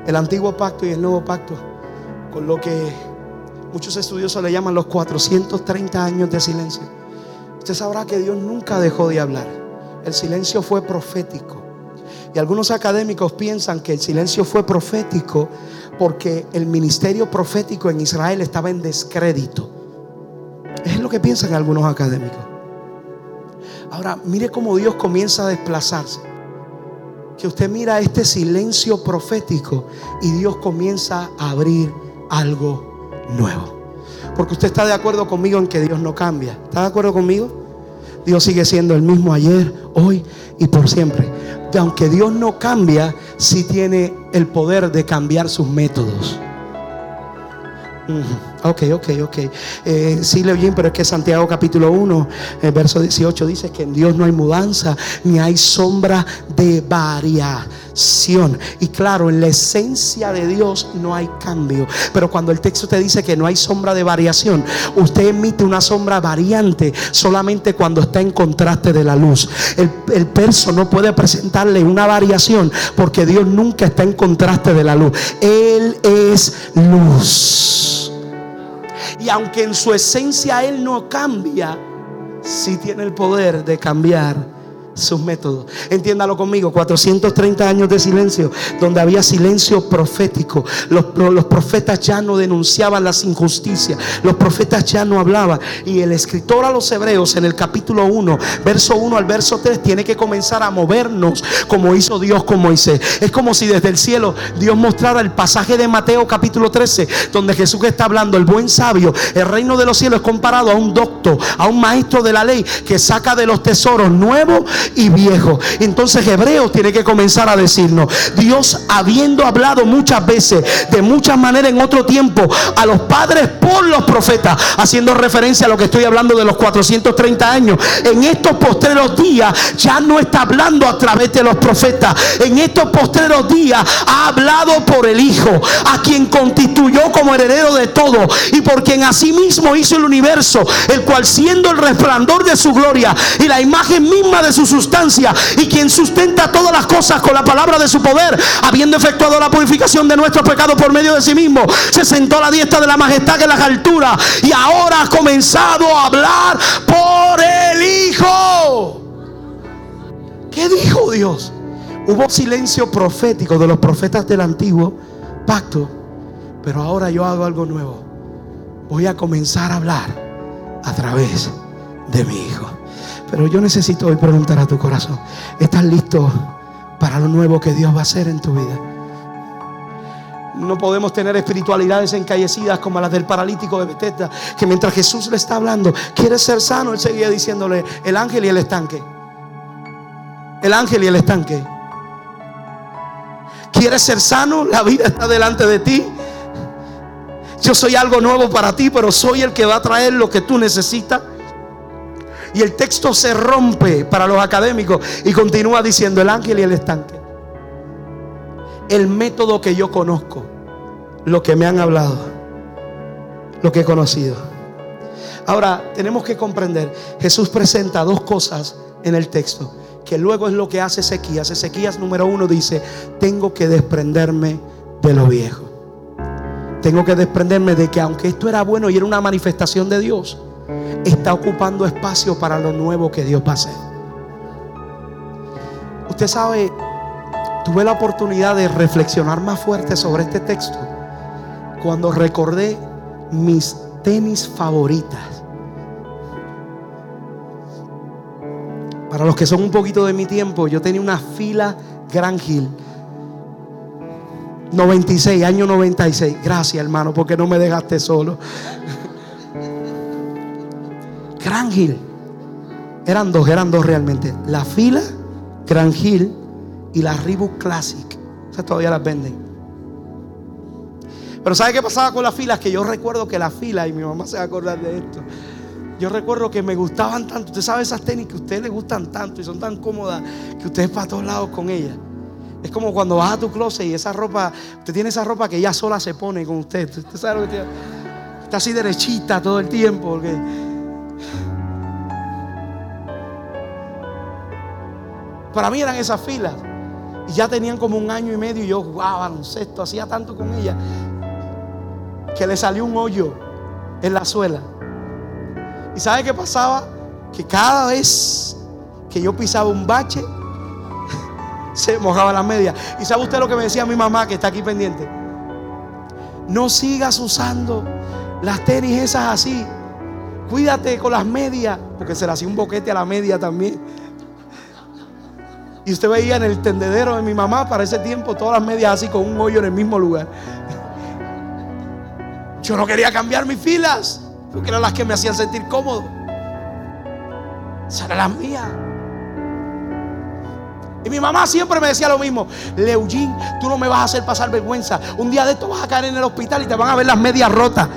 el antiguo pacto y el nuevo pacto, con lo que muchos estudiosos le llaman los 430 años de silencio, usted sabrá que Dios nunca dejó de hablar. El silencio fue profético. Y algunos académicos piensan que el silencio fue profético porque el ministerio profético en Israel estaba en descrédito. Es lo que piensan algunos académicos. Ahora, mire cómo Dios comienza a desplazarse. Que usted mira este silencio profético y Dios comienza a abrir algo nuevo. Porque usted está de acuerdo conmigo en que Dios no cambia. ¿Está de acuerdo conmigo? Dios sigue siendo el mismo ayer, hoy y por siempre. Aunque Dios no cambia, sí tiene el poder de cambiar sus métodos. Ok, ok, ok. Eh, sí, le bien, pero es que Santiago capítulo 1, el verso 18 dice que en Dios no hay mudanza, ni hay sombra de variación. Y claro, en la esencia de Dios no hay cambio. Pero cuando el texto te dice que no hay sombra de variación, usted emite una sombra variante solamente cuando está en contraste de la luz. El, el no puede presentarle una variación porque Dios nunca está en contraste de la luz. Él es luz. Y aunque en su esencia Él no cambia, sí tiene el poder de cambiar sus métodos. Entiéndalo conmigo, 430 años de silencio, donde había silencio profético. Los, los, profetas ya no denunciaban las injusticias, los profetas ya no hablaban. Y el escritor a los hebreos en el capítulo 1, verso 1 al verso 3, tiene que comenzar a movernos como hizo Dios con Moisés. Es como si desde el cielo Dios mostrara el pasaje de Mateo capítulo 13, donde Jesús está hablando, el buen sabio, el reino de los cielos es comparado a un doctor, a un maestro de la ley que saca de los tesoros nuevos y viejo. Entonces Hebreos tiene que comenzar a decirnos, Dios habiendo hablado muchas veces, de muchas maneras en otro tiempo, a los padres por los profetas, haciendo referencia a lo que estoy hablando de los 430 años, en estos postreros días ya no está hablando a través de los profetas, en estos postreros días ha hablado por el Hijo, a quien constituyó como heredero de todo y por quien asimismo hizo el universo, el cual siendo el resplandor de su gloria y la imagen misma de su sustancia y quien sustenta todas las cosas con la palabra de su poder, habiendo efectuado la purificación de nuestros pecados por medio de sí mismo, se sentó a la diestra de la majestad en las alturas y ahora ha comenzado a hablar por el Hijo. ¿Qué dijo Dios? Hubo silencio profético de los profetas del antiguo pacto, pero ahora yo hago algo nuevo. Voy a comenzar a hablar a través de mi Hijo. Pero yo necesito hoy preguntar a tu corazón, ¿estás listo para lo nuevo que Dios va a hacer en tu vida? No podemos tener espiritualidades encallecidas como las del paralítico de Betesda, que mientras Jesús le está hablando, quiere ser sano, él seguía diciéndole el ángel y el estanque. El ángel y el estanque. ¿Quieres ser sano? La vida está delante de ti. Yo soy algo nuevo para ti, pero soy el que va a traer lo que tú necesitas. Y el texto se rompe para los académicos y continúa diciendo el ángel y el estanque. El método que yo conozco, lo que me han hablado, lo que he conocido. Ahora, tenemos que comprender, Jesús presenta dos cosas en el texto, que luego es lo que hace Ezequías. Ezequías número uno dice, tengo que desprenderme de lo viejo. Tengo que desprenderme de que aunque esto era bueno y era una manifestación de Dios, está ocupando espacio para lo nuevo que Dios va a hacer. Usted sabe, tuve la oportunidad de reflexionar más fuerte sobre este texto cuando recordé mis tenis favoritas. Para los que son un poquito de mi tiempo, yo tenía una fila Gran Hill. 96, año 96. Gracias, hermano, porque no me dejaste solo. Gran Hill. Eran dos, eran dos realmente. La fila, Gran Hill y la Reebok Classic. Esas todavía las venden. Pero ¿sabe qué pasaba con las filas? Que yo recuerdo que la fila, y mi mamá se va a acordar de esto. Yo recuerdo que me gustaban tanto. Usted sabe esas tenis que a usted le gustan tanto y son tan cómodas que usted es para todos lados con ellas. Es como cuando vas a tu closet y esa ropa, usted tiene esa ropa que ella sola se pone con usted. Usted sabe lo que tiene. Está así derechita todo el tiempo. Porque Para mí eran esas filas. Y ya tenían como un año y medio y yo jugaba baloncesto, hacía tanto con ella que le salió un hoyo en la suela. ¿Y sabe qué pasaba? Que cada vez que yo pisaba un bache, se mojaba la media. ¿Y sabe usted lo que me decía mi mamá que está aquí pendiente? No sigas usando las tenis esas así. Cuídate con las medias, porque se le hacía un boquete a la media también. Y usted veía en el tendedero de mi mamá para ese tiempo todas las medias así con un hoyo en el mismo lugar. Yo no quería cambiar mis filas porque eran las que me hacían sentir cómodo. Esa era la mía. Y mi mamá siempre me decía lo mismo, Leugín, tú no me vas a hacer pasar vergüenza. Un día de esto vas a caer en el hospital y te van a ver las medias rotas.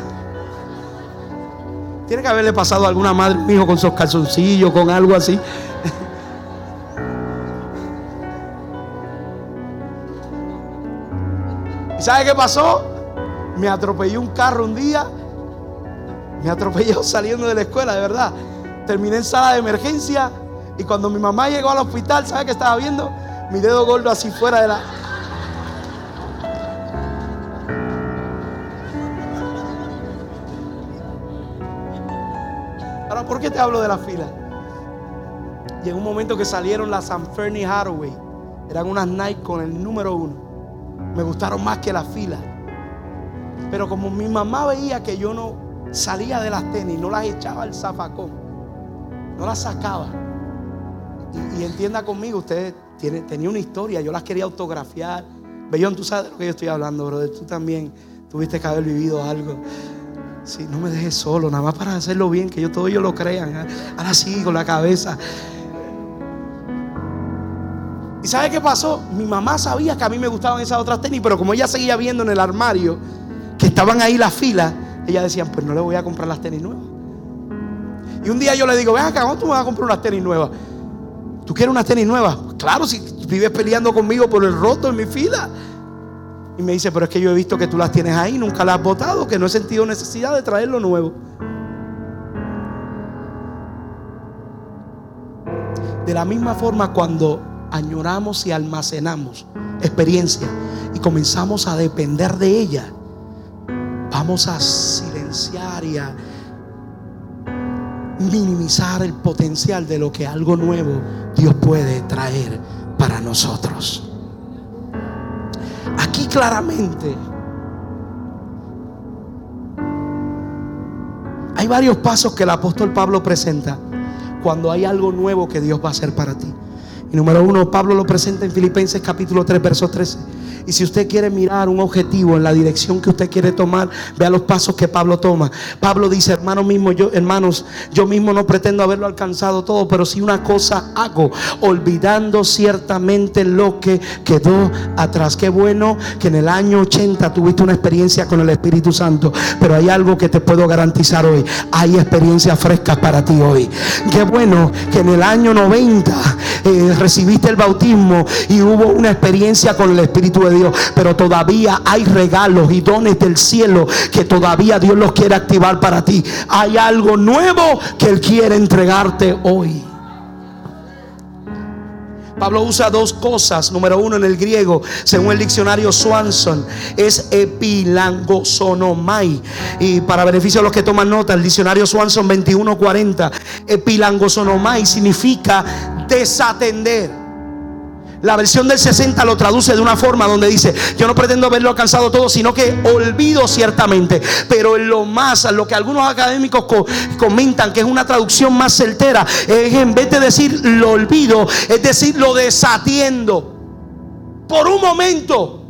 Tiene que haberle pasado a alguna madre, un con sus calzoncillos, con algo así. Sabe qué pasó? Me atropelló un carro un día. Me atropelló saliendo de la escuela, de verdad. Terminé en sala de emergencia y cuando mi mamá llegó al hospital, ¿sabe qué estaba viendo? Mi dedo gordo así fuera de la... Ahora, ¿por qué te hablo de la fila? En un momento que salieron las San Fernie Hathaway, eran unas Nike con el número uno. Me gustaron más que la fila. Pero como mi mamá veía que yo no salía de las tenis, no las echaba al zafacón, no las sacaba y, entienda conmigo, usted tiene, tenía una historia, yo las quería autografiar. Bellón, tú sabes de lo que yo estoy hablando, brother. Tú también tuviste que haber vivido algo. Sí, no me dejes solo, nada más para hacerlo bien, que yo todo ellos lo crean. ¿eh? Ahora sí, con la cabeza. ¿Y sabe qué pasó? Mi mamá sabía que a mí me gustaban esas otras tenis, pero como ella seguía viendo en el armario que estaban ahí las filas, ella decía, pues no le voy a comprar las tenis nuevas. Y un día yo le digo, ven acá, ¿cómo tú me vas a comprar unas tenis nuevas? ¿Tú quieres una tenis nueva? Claro, si vives peleando conmigo por el roto en mi fila. Y me dice, pero es que yo he visto que tú las tienes ahí, nunca las has botado, que no he sentido necesidad de traerlo nuevo. De la misma forma, cuando añoramos y almacenamos experiencia y comenzamos a depender de ella, vamos a silenciar y a minimizar el potencial de lo que algo nuevo Dios puede traer para nosotros. Aquí claramente hay varios pasos que el apóstol Pablo presenta cuando hay algo nuevo que Dios va a hacer para ti. Y número uno, Pablo lo presenta en Filipenses capítulo 3, verso 13. Y si usted quiere mirar un objetivo en la dirección que usted quiere tomar, vea los pasos que Pablo toma. Pablo dice, hermano mismo, yo, hermanos, yo mismo no pretendo haberlo alcanzado todo, pero si una cosa hago, olvidando ciertamente lo que quedó atrás. Qué bueno que en el año 80 tuviste una experiencia con el Espíritu Santo, pero hay algo que te puedo garantizar hoy. Hay experiencias frescas para ti hoy. Qué bueno que en el año 90 eh, recibiste el bautismo y hubo una experiencia con el Espíritu de Dios, pero todavía hay regalos y dones del cielo que todavía Dios los quiere activar para ti. Hay algo nuevo que Él quiere entregarte hoy. Pablo usa dos cosas. Número uno en el griego, según el diccionario Swanson, es epilangosonomai. Y para beneficio de los que toman nota, el diccionario Swanson 2140, epilangosonomai significa desatender. La versión del 60 lo traduce de una forma donde dice, yo no pretendo haberlo alcanzado todo, sino que olvido ciertamente. Pero en lo más, lo que algunos académicos comentan que es una traducción más certera, es en vez de decir lo olvido, es decir, lo desatiendo. Por un momento.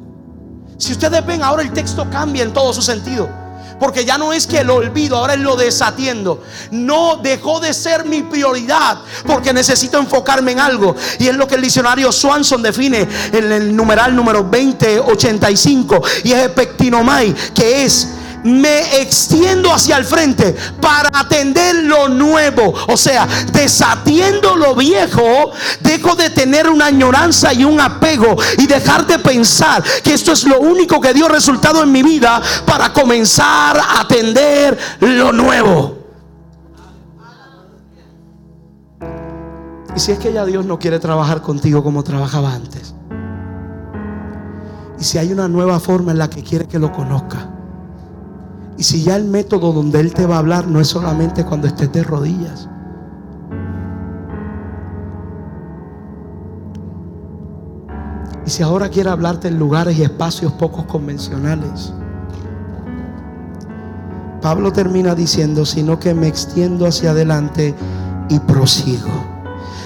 Si ustedes ven, ahora el texto cambia en todo su sentido. Porque ya no es que lo olvido, ahora lo desatiendo. No dejó de ser mi prioridad porque necesito enfocarme en algo. Y es lo que el diccionario Swanson define en el numeral número 2085. Y es epectinomai, que es me extiendo hacia el frente para atender lo nuevo. O sea, desatiendo lo viejo, dejo de tener una añoranza y un apego y dejar de pensar que esto es lo único que dio resultado en mi vida para comenzar a atender lo nuevo. Y si es que ya Dios no quiere trabajar contigo como trabajaba antes. Y si hay una nueva forma en la que quiere que lo conozca. Y si ya el método donde Él te va a hablar no es solamente cuando estés de rodillas. Y si ahora quiere hablarte en lugares y espacios pocos convencionales. Pablo termina diciendo, sino que me extiendo hacia adelante y prosigo.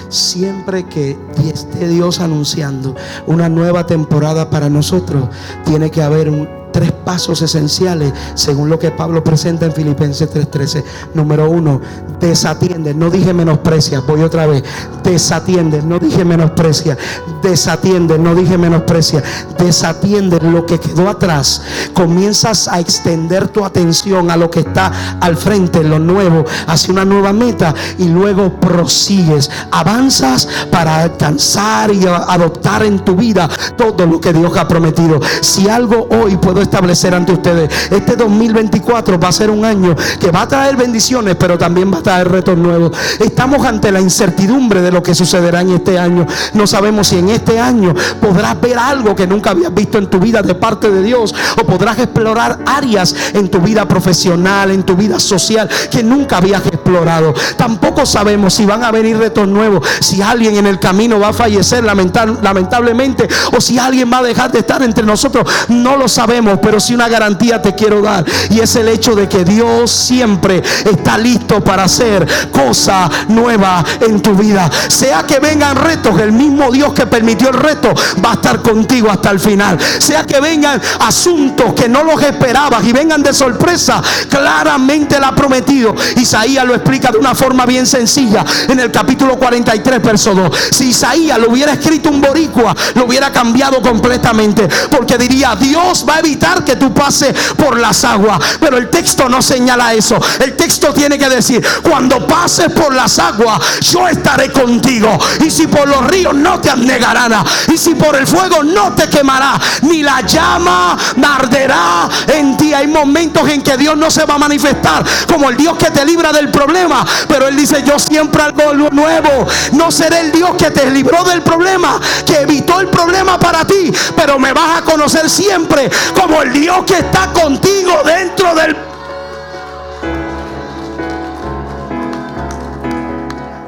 Siempre que esté Dios anunciando una nueva temporada para nosotros, tiene que haber un tres pasos esenciales según lo que Pablo presenta en Filipenses 3:13. Número uno, desatiende. No dije menosprecia, voy otra vez. Desatiende, no dije menosprecia. Desatiende, no dije menosprecia. Desatiende lo que quedó atrás. Comienzas a extender tu atención a lo que está al frente, lo nuevo, hacia una nueva meta y luego prosigues. Avanzas para alcanzar y adoptar en tu vida todo lo que Dios ha prometido. Si algo hoy puedo establecer ante ustedes, este 2024 va a ser un año que va a traer bendiciones, pero también va a traer retos nuevos. Estamos ante la incertidumbre de lo que sucederá en este año. No sabemos si en este año podrás ver algo que nunca habías visto en tu vida de parte de Dios o podrás explorar áreas en tu vida profesional, en tu vida social que nunca habías explorado. Tampoco sabemos si van a venir retos nuevos, si alguien en el camino va a fallecer lamentablemente o si alguien va a dejar de estar entre nosotros. No lo sabemos, pero si una garantía te quiero dar y es el hecho de que Dios siempre está listo para hacer cosa nueva en tu vida. Sea que vengan retos, el mismo Dios que permitió el reto va a estar contigo hasta el final. Sea que vengan asuntos que no los esperabas y vengan de sorpresa, claramente la ha prometido. Isaías lo explica de una forma bien sencilla en el capítulo 43, verso 2. Si Isaías lo hubiera escrito un boricua, lo hubiera cambiado completamente. Porque diría, Dios va a evitar que tú pases por las aguas. Pero el texto no señala eso. El texto tiene que decir, cuando pases por las aguas, yo estaré contigo. Y si por los ríos no te anegarán. Y si por el fuego no te quemará. Ni la llama arderá en ti. Hay momentos en que Dios no se va a manifestar como el Dios que te libra del problema. Pero Él dice, yo siempre algo nuevo. No seré el Dios que te libró del problema, que evitó el problema para ti. Pero me vas a conocer siempre como el Dios que está contigo dentro del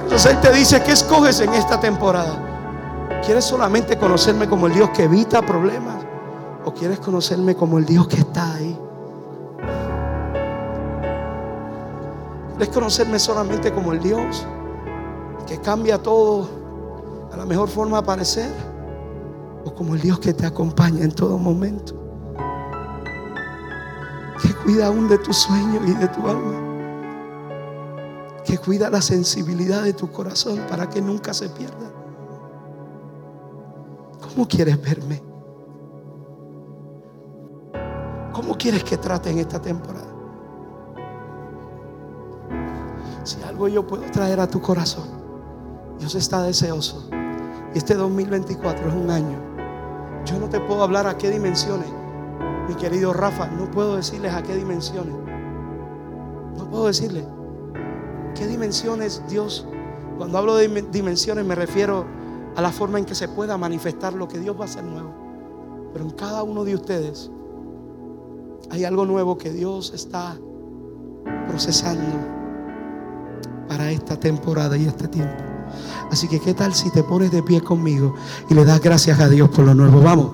Entonces Él te dice, ¿qué escoges en esta temporada? ¿Quieres solamente conocerme como el Dios que evita problemas? ¿O quieres conocerme como el Dios que está ahí? ¿Quieres conocerme solamente como el Dios que cambia todo a la mejor forma de aparecer? ¿O como el Dios que te acompaña en todo momento? Cuida aún de tu sueño y de tu alma que cuida la sensibilidad de tu corazón para que nunca se pierda. ¿Cómo quieres verme? ¿Cómo quieres que trate en esta temporada? Si algo yo puedo traer a tu corazón, Dios está deseoso. Y este 2024 es un año. Yo no te puedo hablar a qué dimensiones, mi querido Rafa, no puedo decirles a qué dimensiones. No puedo decirles. ¿Qué dimensiones Dios? Cuando hablo de dimensiones me refiero a la forma en que se pueda manifestar lo que Dios va a hacer nuevo. Pero en cada uno de ustedes hay algo nuevo que Dios está procesando para esta temporada y este tiempo. Así que qué tal si te pones de pie conmigo y le das gracias a Dios por lo nuevo. Vamos,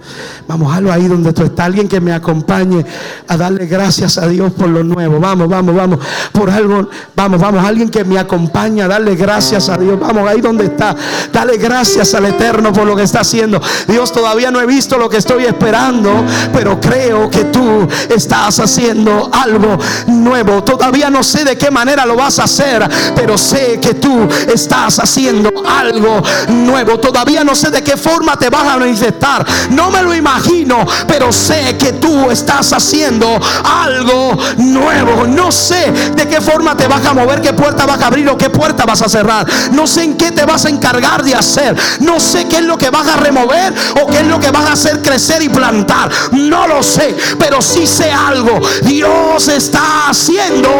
vamos, hazlo ahí donde tú estás. Alguien que me acompañe a darle gracias a Dios por lo nuevo. Vamos, vamos, vamos. Por algo, vamos, vamos. Alguien que me acompañe a darle gracias a Dios. Vamos, ahí donde está. Dale gracias al Eterno por lo que está haciendo. Dios, todavía no he visto lo que estoy esperando, pero creo que tú estás haciendo algo nuevo. Todavía no sé de qué manera lo vas a hacer, pero sé que tú estás haciendo algo nuevo. Todavía no sé de qué forma te vas a manifestar. No me lo imagino, pero sé que tú estás haciendo algo nuevo. No sé de qué forma te vas a mover, qué puerta vas a abrir o qué puerta vas a cerrar. No sé en qué te vas a encargar de hacer. No sé qué es lo que vas a remover o qué es lo que vas a hacer crecer y plantar. No lo sé, pero sí sé algo. Dios está haciendo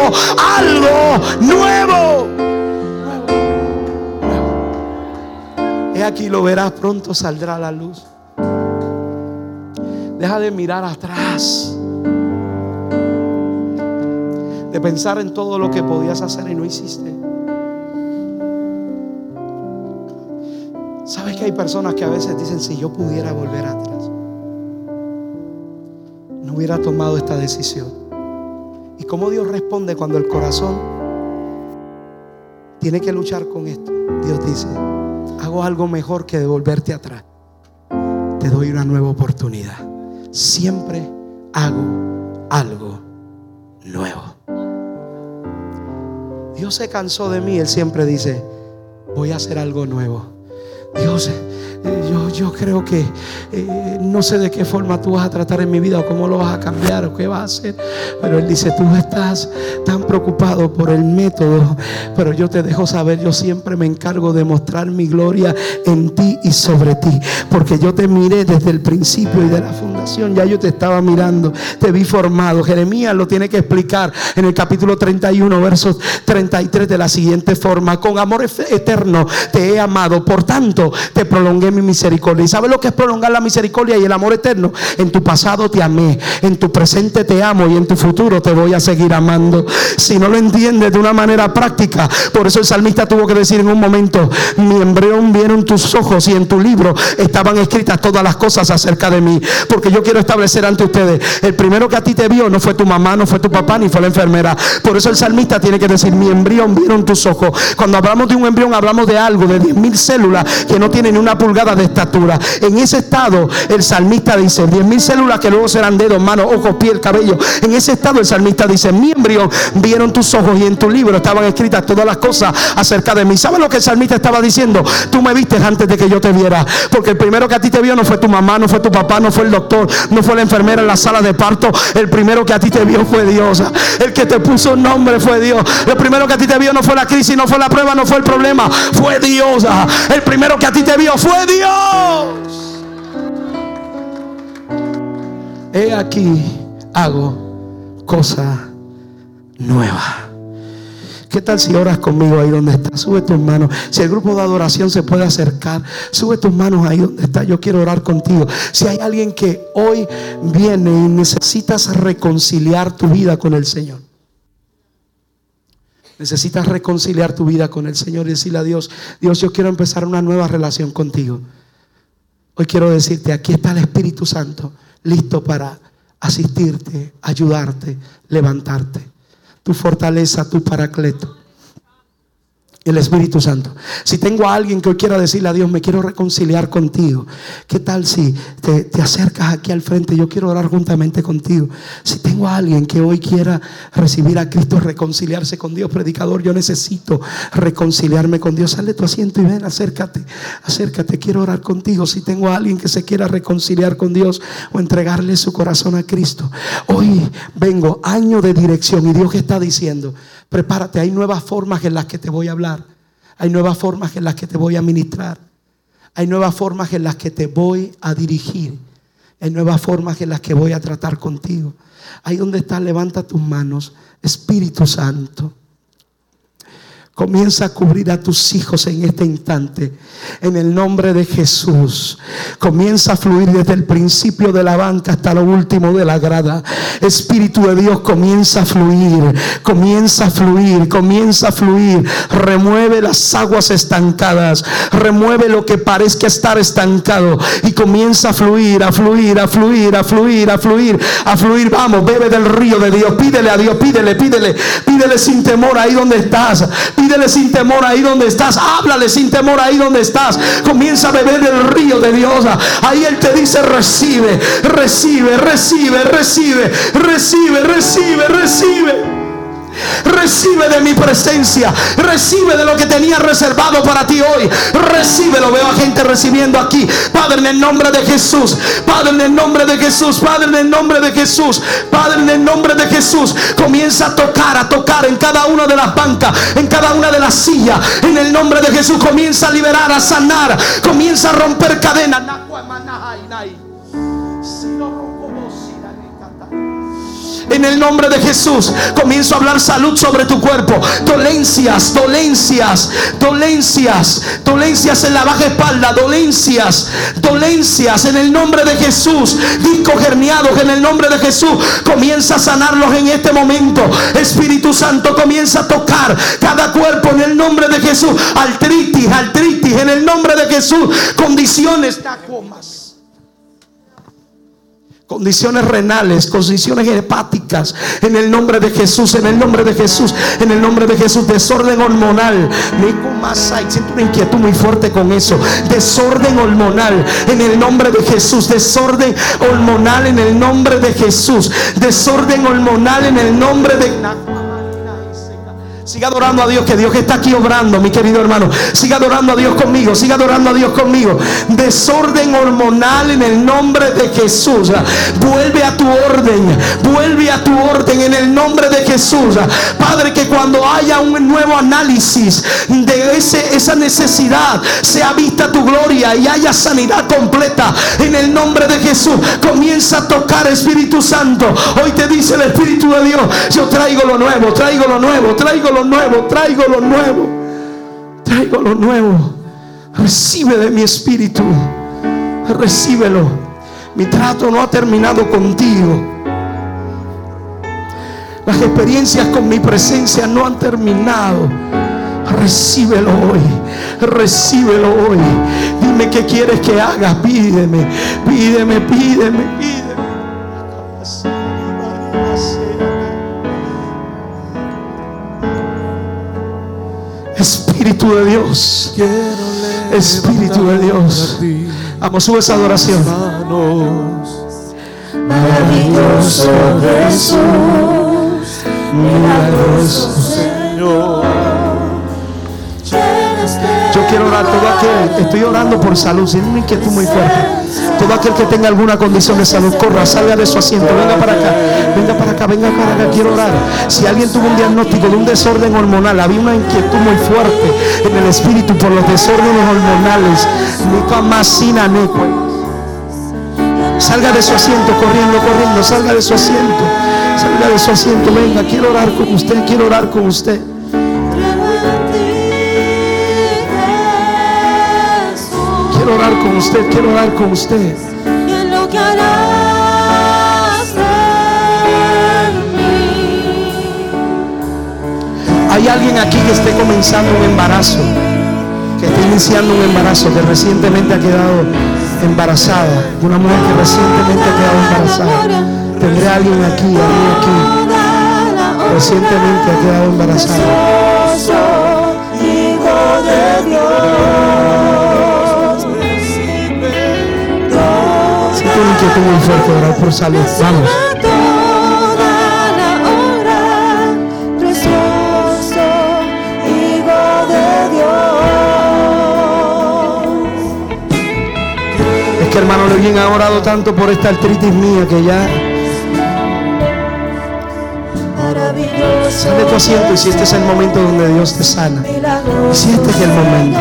algo nuevo. Aquí lo verás, pronto saldrá la luz. Deja de mirar atrás. De pensar en todo lo que podías hacer y no hiciste. ¿Sabes que hay personas que a veces dicen, si yo pudiera volver atrás, no hubiera tomado esta decisión? ¿Y cómo Dios responde cuando el corazón tiene que luchar con esto? Dios dice, hago algo mejor que devolverte atrás. Te doy una nueva oportunidad. Siempre hago algo nuevo. Dios se cansó de mí, Él siempre dice, voy a hacer algo nuevo. Dios yo, yo creo que eh, no sé de qué forma tú vas a tratar en mi vida o cómo lo vas a cambiar o qué vas a hacer. Pero Él dice, tú estás tan preocupado por el método, pero yo te dejo saber, yo siempre me encargo de mostrar mi gloria en ti y sobre ti. Porque yo te miré desde el principio y de la fundación, ya yo te estaba mirando, te vi formado. Jeremías lo tiene que explicar en el capítulo 31, versos 33 de la siguiente forma. Con amor eterno te he amado, por tanto te prolongué mi misericordia. ¿Y sabes lo que es prolongar la misericordia y el amor eterno? En tu pasado te amé, en tu presente te amo y en tu futuro te voy a seguir amando. Si no lo entiendes de una manera práctica, por eso el salmista tuvo que decir en un momento, mi embrión vieron tus ojos y en tu libro estaban escritas todas las cosas acerca de mí. Porque yo quiero establecer ante ustedes, el primero que a ti te vio no fue tu mamá, no fue tu papá, ni fue la enfermera. Por eso el salmista tiene que decir, mi embrión vieron tus ojos. Cuando hablamos de un embrión, hablamos de algo, de 10.000 células que no tienen ni una pulgada de estatura. En ese estado, el salmista dice: 10 mil células que luego serán dedos, manos, ojos, piel, cabello. En ese estado, el salmista dice: Mi embrión vieron tus ojos y en tu libro estaban escritas todas las cosas acerca de mí. ¿Sabes lo que el salmista estaba diciendo? Tú me viste antes de que yo te viera. Porque el primero que a ti te vio no fue tu mamá, no fue tu papá, no fue el doctor, no fue la enfermera en la sala de parto. El primero que a ti te vio fue Dios. El que te puso nombre fue Dios. El primero que a ti te vio no fue la crisis, no fue la prueba, no fue el problema, fue Dios. El primero que a ti te vio fue Dios. Dios. He aquí, hago cosa nueva. ¿Qué tal si oras conmigo ahí donde estás? Sube tus manos. Si el grupo de adoración se puede acercar, sube tus manos ahí donde estás. Yo quiero orar contigo. Si hay alguien que hoy viene y necesitas reconciliar tu vida con el Señor. Necesitas reconciliar tu vida con el Señor y decirle a Dios, Dios, yo quiero empezar una nueva relación contigo. Hoy quiero decirte, aquí está el Espíritu Santo, listo para asistirte, ayudarte, levantarte. Tu fortaleza, tu paracleto el Espíritu Santo. Si tengo a alguien que hoy quiera decirle a Dios, me quiero reconciliar contigo. ¿Qué tal si te, acercas aquí al frente? Yo quiero orar juntamente contigo. Si tengo a alguien que hoy quiera recibir a Cristo, reconciliarse con Dios, predicador, yo necesito reconciliarme con Dios. Sale tu asiento y ven, acércate, acércate, quiero orar contigo. Si tengo a alguien que se quiera reconciliar con Dios o entregarle su corazón a Cristo. Hoy vengo, año de dirección y Dios está diciendo, Prepárate, hay nuevas formas en las que te voy a hablar. Hay nuevas formas en las que te voy a ministrar. Hay nuevas formas en las que te voy a dirigir. Hay nuevas formas en las que voy a tratar contigo. Ahí donde estás, levanta tus manos. Espíritu Santo. Comienza a cubrir a tus hijos en este instante. En el nombre de Jesús. Comienza a fluir desde el principio de la banca hasta lo último de la grada. Espíritu de Dios comienza a fluir. Comienza a fluir. Comienza a fluir. Remueve las aguas estancadas. Remueve lo que parezca estar estancado. Y comienza a fluir, a fluir, a fluir, a fluir, a fluir, a fluir. Vamos, bebe del río de Dios. Pídele a Dios, pídele, pídele. Pídele sin temor ahí donde estás. Pídele sin temor ahí donde estás. Háblale sin temor ahí donde estás. Comienza a beber del río de Dios. Ahí Él te dice, recibe, recibe, recibe, recibe, recibe, recibe, recibe. Recibe de mi presencia. Recibe de lo que tenía reservado para ti hoy. Recibe, lo veo a gente recibiendo aquí. Padre, en el nombre de Jesús. Padre, en el nombre de Jesús. Padre, en el nombre de Jesús. Padre, en el nombre de Jesús. Comienza a tocar, a tocar en cada una de las bancas, en cada una de las sillas. En el nombre de Jesús comienza a liberar, a sanar. Comienza a romper cadenas. En el nombre de Jesús comienzo a hablar salud sobre tu cuerpo. Dolencias, dolencias, dolencias, dolencias en la baja espalda, dolencias, dolencias en el nombre de Jesús. Discos herniados en el nombre de Jesús. Comienza a sanarlos en este momento. Espíritu Santo comienza a tocar cada cuerpo en el nombre de Jesús. Artritis, artritis en el nombre de Jesús. Condiciones, tacomas condiciones renales, condiciones hepáticas, en el nombre de Jesús, en el nombre de Jesús, en el nombre de Jesús, desorden hormonal, siento una inquietud muy fuerte con eso, desorden hormonal, en el nombre de Jesús, desorden hormonal en el nombre de Jesús, desorden hormonal en el nombre de... Siga adorando a Dios, que Dios está aquí obrando, mi querido hermano. Siga adorando a Dios conmigo, siga adorando a Dios conmigo. Desorden hormonal en el nombre de Jesús. Vuelve a tu orden, vuelve a tu orden en el nombre de Jesús. Padre, que cuando haya un nuevo análisis de ese, esa necesidad, sea vista tu gloria y haya sanidad completa en el nombre de Jesús. Comienza a tocar Espíritu Santo. Hoy te dice el Espíritu de Dios, yo traigo lo nuevo, traigo lo nuevo, traigo lo nuevo, traigo lo nuevo, traigo lo nuevo. Recibe de mi espíritu, recíbelo. Mi trato no ha terminado contigo. Las experiencias con mi presencia no han terminado. Recíbelo hoy, recíbelo hoy. Dime qué quieres que haga. Pídeme, pídeme, pídeme, pídeme. Espíritu de Dios. Espíritu de Dios. Vamos, sube esa adoración. Maravilloso Jesús, milagroso Señor. Quiero orar. Todo aquel, estoy orando por salud, sin una inquietud muy fuerte. Todo aquel que tenga alguna condición de salud, corra, salga de su asiento, venga para acá, venga para acá, venga para acá, quiero orar. Si alguien tuvo un diagnóstico de un desorden hormonal, había una inquietud muy fuerte en el espíritu por los desórdenes hormonales, Salga de su asiento, corriendo, corriendo, salga de su asiento, salga de su asiento, venga, quiero orar con usted, quiero orar con usted. Quiero orar con usted, quiero orar con usted. lo que harás Hay alguien aquí que esté comenzando un embarazo, que esté iniciando un embarazo, que recientemente ha quedado embarazada, una mujer que recientemente ha quedado embarazada. Tendré a alguien aquí, alguien aquí, recientemente ha quedado embarazada. Inquietud muy fuerte orar por salud. Vamos. Es que hermano Levín ha orado tanto por esta artritis mía que ya Sale tu asiento y si este es el momento donde Dios te sana. Y si este es el momento.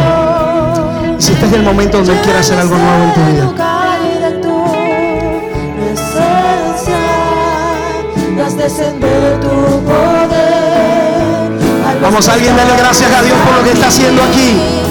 Y si este es el momento donde Él quiere hacer algo nuevo en tu vida. Tu poder. Vamos, alguien darle gracias a Dios por lo que está haciendo aquí.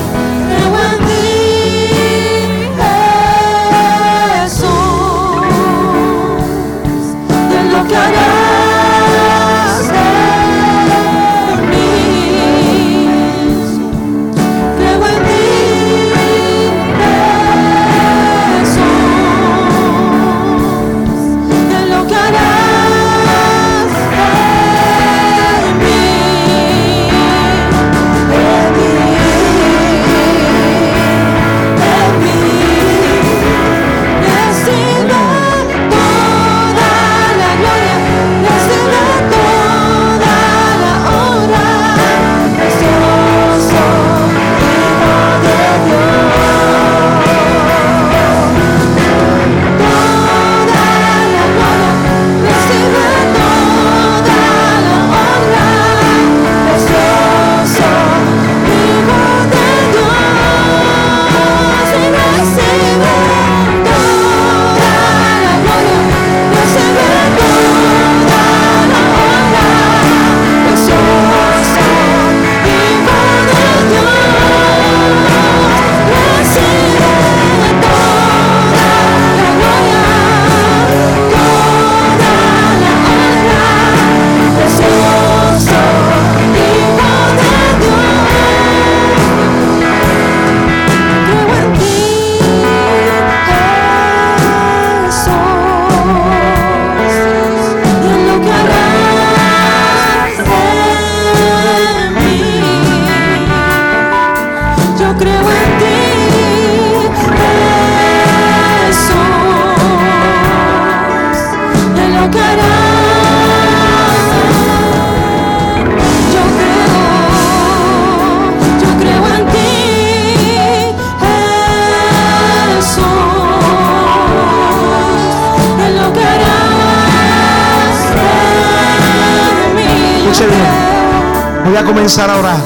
Comenzar a orar.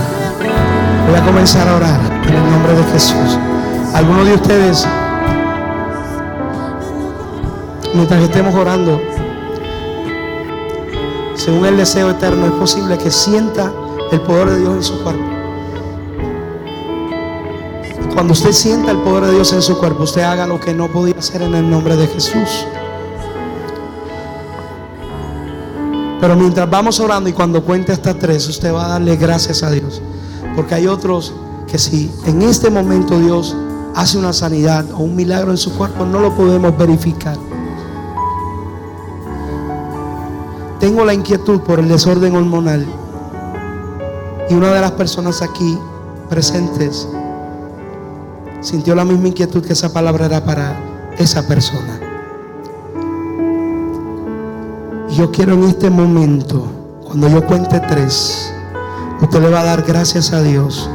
Voy a comenzar a orar en el nombre de Jesús. Algunos de ustedes, mientras estemos orando, según el deseo eterno, es posible que sienta el poder de Dios en su cuerpo. Cuando usted sienta el poder de Dios en su cuerpo, usted haga lo que no podía hacer en el nombre de Jesús. Pero mientras vamos orando y cuando cuente hasta tres, usted va a darle gracias a Dios. Porque hay otros que si en este momento Dios hace una sanidad o un milagro en su cuerpo, no lo podemos verificar. Tengo la inquietud por el desorden hormonal. Y una de las personas aquí presentes sintió la misma inquietud que esa palabra era para esa persona. Yo quiero en este momento, cuando yo cuente tres, usted le va a dar gracias a Dios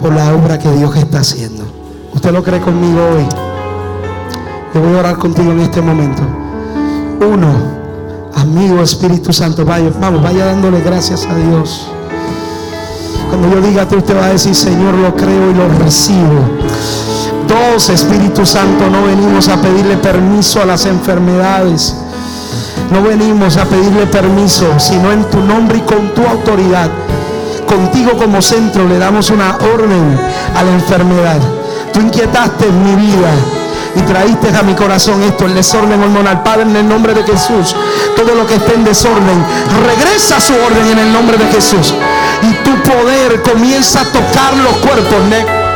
por la obra que Dios está haciendo. ¿Usted lo cree conmigo hoy? Yo voy a orar contigo en este momento. Uno, amigo Espíritu Santo, vaya, vamos, vaya dándole gracias a Dios. Cuando yo diga tú, usted va a decir, Señor, lo creo y lo recibo. Dos, Espíritu Santo, no venimos a pedirle permiso a las enfermedades. No venimos a pedirle permiso, sino en tu nombre y con tu autoridad. Contigo como centro le damos una orden a la enfermedad. Tú inquietaste mi vida y traíste a mi corazón esto, el desorden hormonal. Padre, en el nombre de Jesús, todo lo que esté en desorden, regresa a su orden en el nombre de Jesús. Y tu poder comienza a tocar los cuerpos.